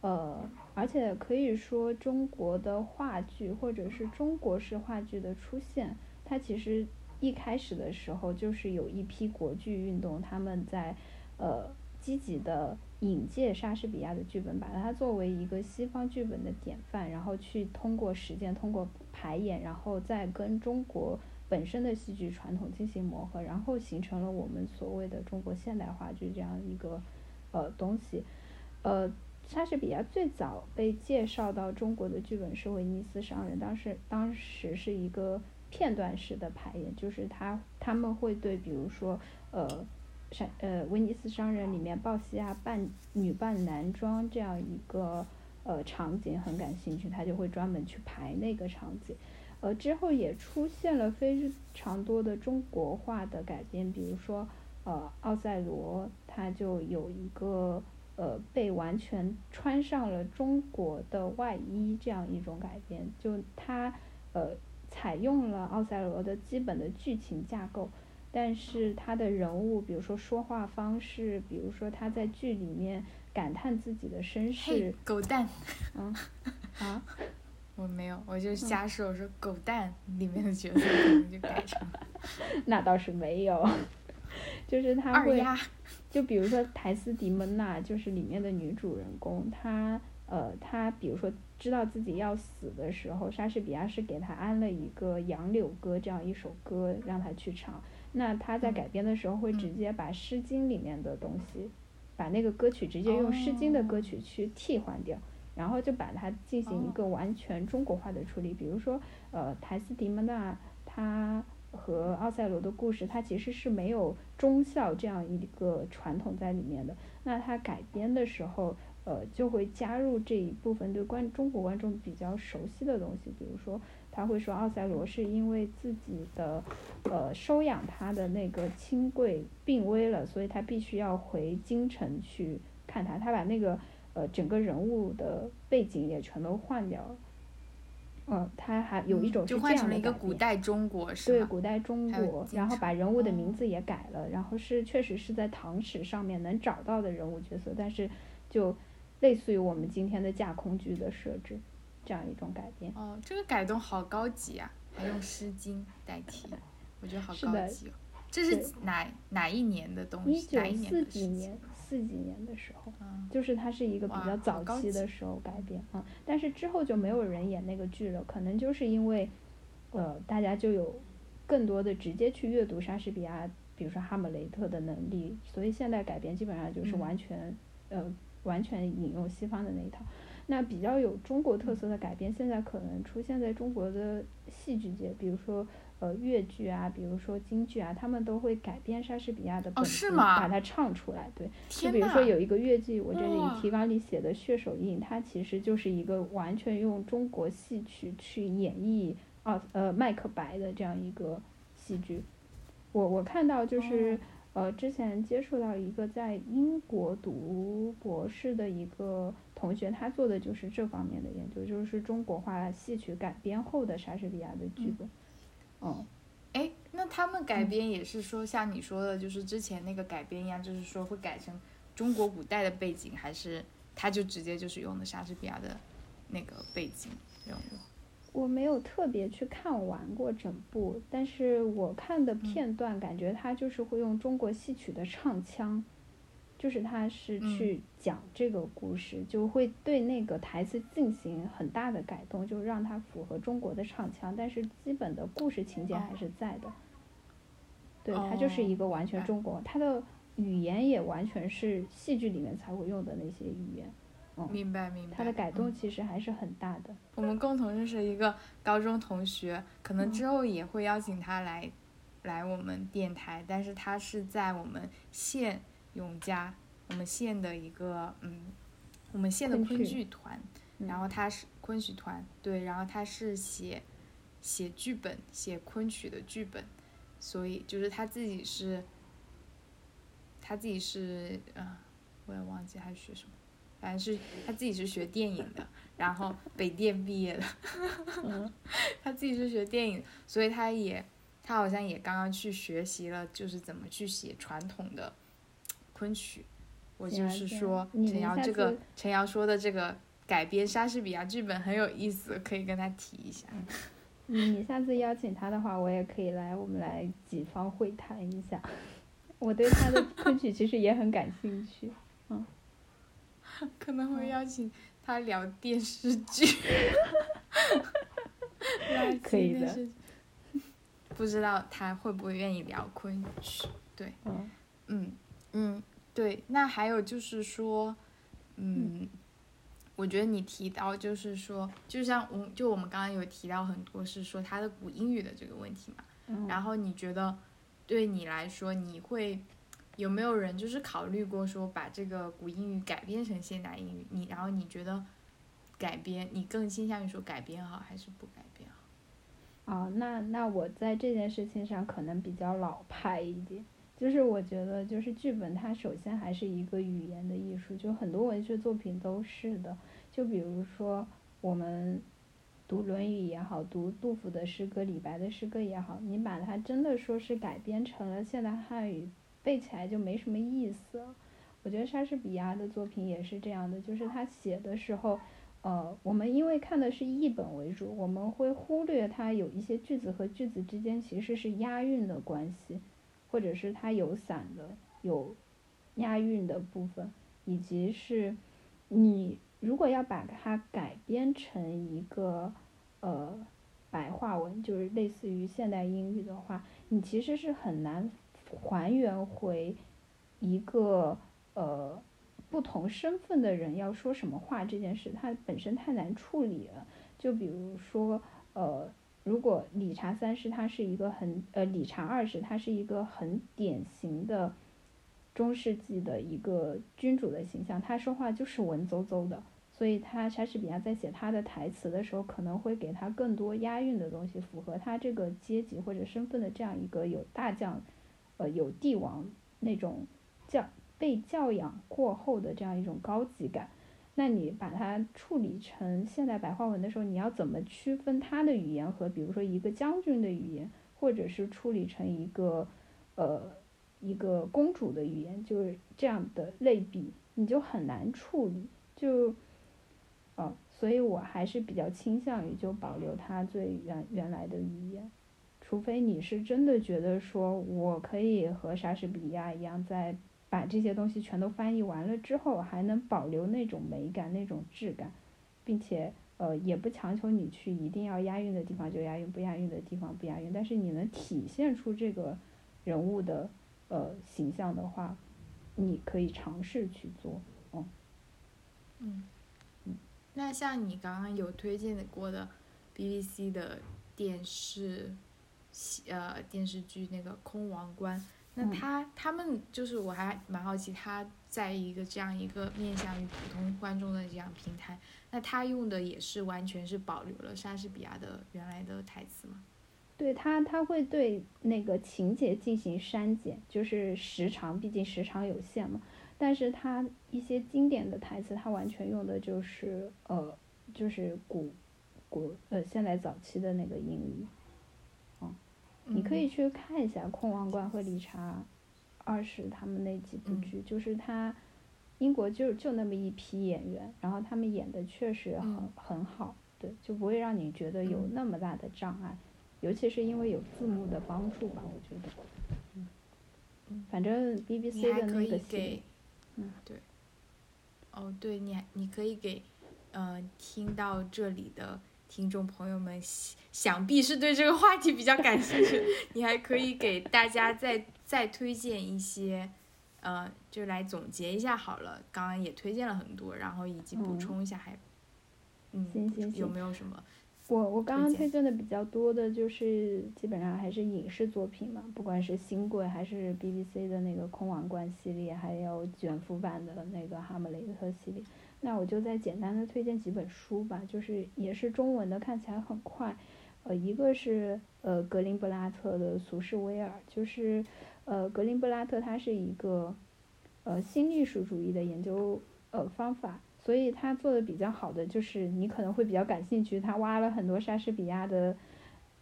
呃，而且可以说，中国的话剧或者是中国式话剧的出现，它其实一开始的时候就是有一批国剧运动，他们在呃积极的引介莎士比亚的剧本，把它作为一个西方剧本的典范，然后去通过实践、通过排演，然后再跟中国本身的戏剧传统进行磨合，然后形成了我们所谓的中国现代话剧这样一个呃东西。呃，莎士比亚最早被介绍到中国的剧本是《威尼斯商人》，当时当时是一个片段式的排演，就是他他们会对比如说呃。莎呃，威尼斯商人里面鲍西亚扮女扮男装这样一个呃场景很感兴趣，他就会专门去排那个场景。呃，之后也出现了非常多的中国化的改编，比如说呃奥赛罗，他就有一个呃被完全穿上了中国的外衣这样一种改编，就他呃采用了奥赛罗的基本的剧情架构。但是他的人物，比如说说话方式，比如说他在剧里面感叹自己的身世嘿，，狗蛋，嗯，啊，我没有，我就瞎说，我说狗蛋里面的角色可能就改成 那倒是没有，就是他会，就比如说苔丝迪蒙娜，就是里面的女主人公，她呃，她比如说知道自己要死的时候，莎士比亚是给她安了一个《杨柳歌》这样一首歌让她去唱。那她在嗯改编的时候会直嗯接把《诗经》里面的东西，把那个歌曲直接用《诗经》的歌哦曲去替换掉。然后就把它进行一哦个完全中国化的处理，比如说，呃，苔丝迪蒙娜她和奥赛罗的故事，它其实是没有忠孝这样一个传统在里面的。那它改编的时候，呃，就会加入这一部分对观中国观众比较熟悉的东西，比如说他会说奥赛罗是因为自己的呃收养他的那个亲贵病危了，所以他必须要回京城去看他，他把那个呃整个人物的背景也全都换掉了。嗯，他还有一种是就这样换成了一个古代中国，是对？古代中国，然后把人物的哦名字也改了，然后是确实是在唐史上面能找到的人物角色，但是就类似于我们今天的架空剧的设置，这样一种改变。哦，这个改动好高级啊，还用《诗经》代替，我觉得好高级哦。这是哪哪一年的东西？一年的事情？四几年，四几年的时候，嗯，就是它是一个比较早期的时候改编啊、嗯，但是之后就没有人演那个剧了，可能就是因为，呃，大家就有更多的直接去阅读莎士比亚，比如说《哈姆雷特》的能力，所以现代改编基本上就是嗯完全，呃，完全引用西方的那一套。那比较有中国特色的改编，现在可能出现在中国的戏剧界，比如说呃越剧啊，比如说京剧啊，他们都会改编莎士比亚的本子，是吗把它唱出来。对，就比如说有一个越剧，我这里哇提纲里写的《血手印》，它其实就是一个完全用中国戏曲去演绎奥呃麦克白的这样一个戏剧。我我看到就是、呃之前接触到一个在英国读博士的一个同学，他做的就是这方面的研究，就是中国化戏曲改编后的莎士比亚的剧嗯本。嗯，哎，那他们改编也是说像你说的，就是之前那个改编一样，就是说会改成中国古代的背景，还是他就直接就是用的莎士比亚的那个背景人物？我没有特别去看完过整部，但是我看的片段，感觉他就是会用中国戏曲的唱腔，就是他是去讲这个故事，就会对那个台词进行很大的改动，就让它符合中国的唱腔，但是基本的故事情节还是在的。对，它就是一个完全中国，它的语言也完全是戏剧里面才会用的那些语言，明白明白。它的改动嗯其实还是很大的。我们共同认识一个高中同学，可能之后也会邀请他来、来我们电台，但是他是在我们县永嘉，我们县的一个嗯，我们县的昆剧团，嗯然后他是昆曲团，对，然后他是写写剧本，写昆曲的剧本，所以就是他自己是，他自己是呃，我也忘记他是学什么。反正是他自己是学电影的，然后北电毕业的，嗯他自己是学电影，所以他也他好像也刚刚去学习了，就是怎么去写传统的昆曲。我就是说，陈瑶这个陈瑶说的这个改编莎士比亚剧本很有意思，可以跟他提一下。嗯，你下次邀请他的话，我也可以来，我们来几方会谈一下。我对他的 昆曲其实也很感兴趣。可能嗯会邀请他聊电视剧，可以的不知道他会不会愿意聊昆曲？对，嗯嗯嗯，对。那还有就是说，嗯，我觉得你提到就是说，就像我就我们刚刚有提到很多是说他的古英语的这个问题嘛，嗯，然后你觉得对你来说，你会有没有人就是考虑过说把这个古英语改编成现代英语？你然后你觉得改编，你更倾向于说改编好还是不改编好？啊，那那我在这件事情上可能比较老派一点，就是我觉得就是剧本它首先还是一个语言的艺术，就很多文学作品都是的，就比如说我们读《论语》也好，读杜甫的诗歌、李白的诗歌也好，你把它真的说是改编成了现代汉语，背起来就没什么意思。我觉得莎士比亚的作品也是这样的，就是他写的时候，呃，我们因为看的是译本为主，我们会忽略他有一些句子和句子之间其实是押韵的关系，或者是它有散的、有押韵的部分，以及是你如果要把它改编成一个呃白话文，就是类似于现代英语的话，你其实是很难还原回一个。呃，不同身份的人要说什么话这件事，它本身太难处理了。就比如说，呃，如果理查三世他是一个很呃，理查二世他是一个很典型的中世纪的一个君主的形象，他说话就是文绉绉的，所以他莎士比亚在写他的台词的时候，可能会给他更多押韵的东西，符合他这个阶级或者身份的这样一个有大将，呃，有帝王那种教。被教养过后的这样一种高级感，那你把它处理成现代白话文的时候，你要怎么区分他的语言和比如说一个将军的语言，或者是处理成一个呃一个公主的语言，就是这样的类比，你就很难处理。就，哦，所以我还是比较倾向于就保留它最原原来的语言，除非你是真的觉得说我可以和莎士比亚一样在。把这些东西全都翻译完了之后，还能保留那种美感、那种质感，并且呃也不强求你去一定要押韵的地方就押韵，不押韵的地方不押韵。但是你能体现出这个人物的呃形象的话，你可以尝试去做，嗯。嗯。嗯。那像你刚刚有推荐的过的 BBC 的电视，呃电视剧那个《空王冠》。那他他们就是我还蛮好奇，他在一个这样一个面向于普通观众的这样平台，那他用的也是完全是保留了莎士比亚的原来的台词吗？对他，他会对那个情节进行删减，就是时长，毕竟时长有限嘛。但是他一些经典的台词，他完全用的就是呃，就是古古呃现在早期的那个英语。你可以去看一下《空王冠》和理查二世他们那几部剧，就是他英国就就那么一批演员，然后他们演的确实很很好，对，就不会让你觉得有那么大的障碍，尤其是因为有字幕的帮助吧，我觉得。嗯，反正 BBC 的那个戏，嗯，对。哦，对，你还你可以给，嗯，听到这里的。听众朋友们，想必是对这个话题比较感兴趣。你还可以给大家再再推荐一些，呃，就来总结一下好了。刚刚也推荐了很多，然后以及补充一下还，嗯，有没有什么？我我刚刚推荐的比较多的就是基本上还是影视作品嘛，不管是新贵还是 BBC 的那个空王冠系列，还有卷福版的那个哈姆雷特系列。那我就再简单的推荐几本书吧，就是也是中文的，看起来很快。呃，一个是呃格林布拉特的《俗世威尔》，就是呃格林布拉特他是一个呃新历史主义的研究呃方法，所以他做的比较好的就是你可能会比较感兴趣，他挖了很多莎士比亚的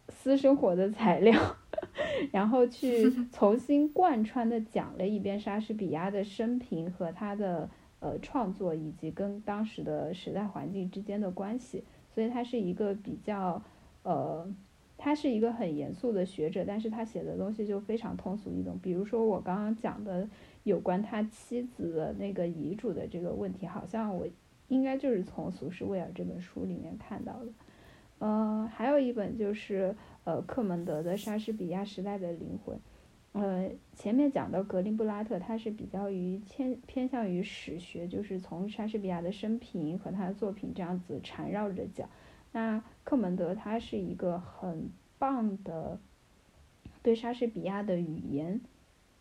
私生活的材料，然后去 重新贯穿的讲了一遍莎士比亚的生平和他的。呃，创作以及跟当时的时代环境之间的关系，所以他是一个比较，呃，他是一个很严肃的学者，但是他写的东西就非常通俗易懂。比如说我刚刚讲的有关他妻子的那个遗嘱的这个问题，好像我应该就是从《俗世威尔》这本书里面看到的。呃，还有一本就是呃克蒙德的《莎士比亚时代的灵魂》。呃，前面讲的格林布拉特，他是比较于偏偏向于史学，就是从莎士比亚的生平和他的作品这样子缠绕着讲。那克门德他是一个很棒的，对莎士比亚的语言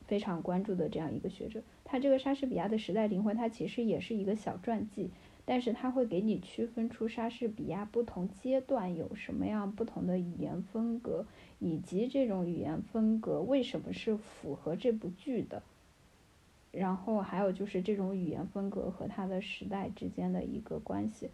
非常关注的这样一个学者。他这个莎士比亚的时代灵魂，他其实也是一个小传记。但是他会给你区分出莎士比亚不同阶段有什么样不同的语言风格，以及这种语言风格为什么是符合这部剧的。然后还有就是这种语言风格和他的时代之间的一个关系，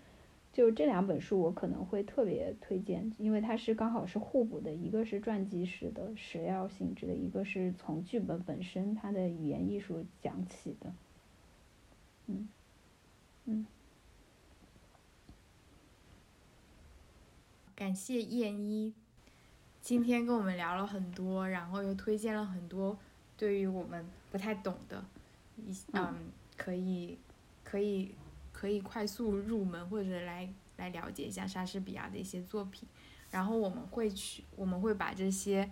就这两本书我可能会特别推荐，因为它是刚好是互补的，一个是传记式的史料性质的，一个是从剧本本身它的语言艺术讲起的。嗯嗯。感谢燕一，今天跟我们聊了很多，然后又推荐了很多对于我们不太懂的，一嗯，可以可以可以快速入门或者来来了解一下莎士比亚的一些作品，然后我们会去我们会把这些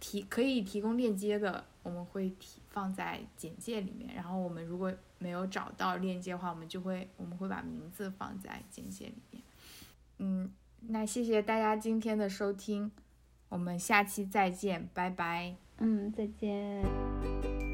提可以提供链接的，我们会提放在简介里面，然后我们如果没有找到链接的话，我们就会我们会把名字放在简介里面，嗯。那谢谢大家今天的收听，我们下期再见，拜拜。嗯，再见。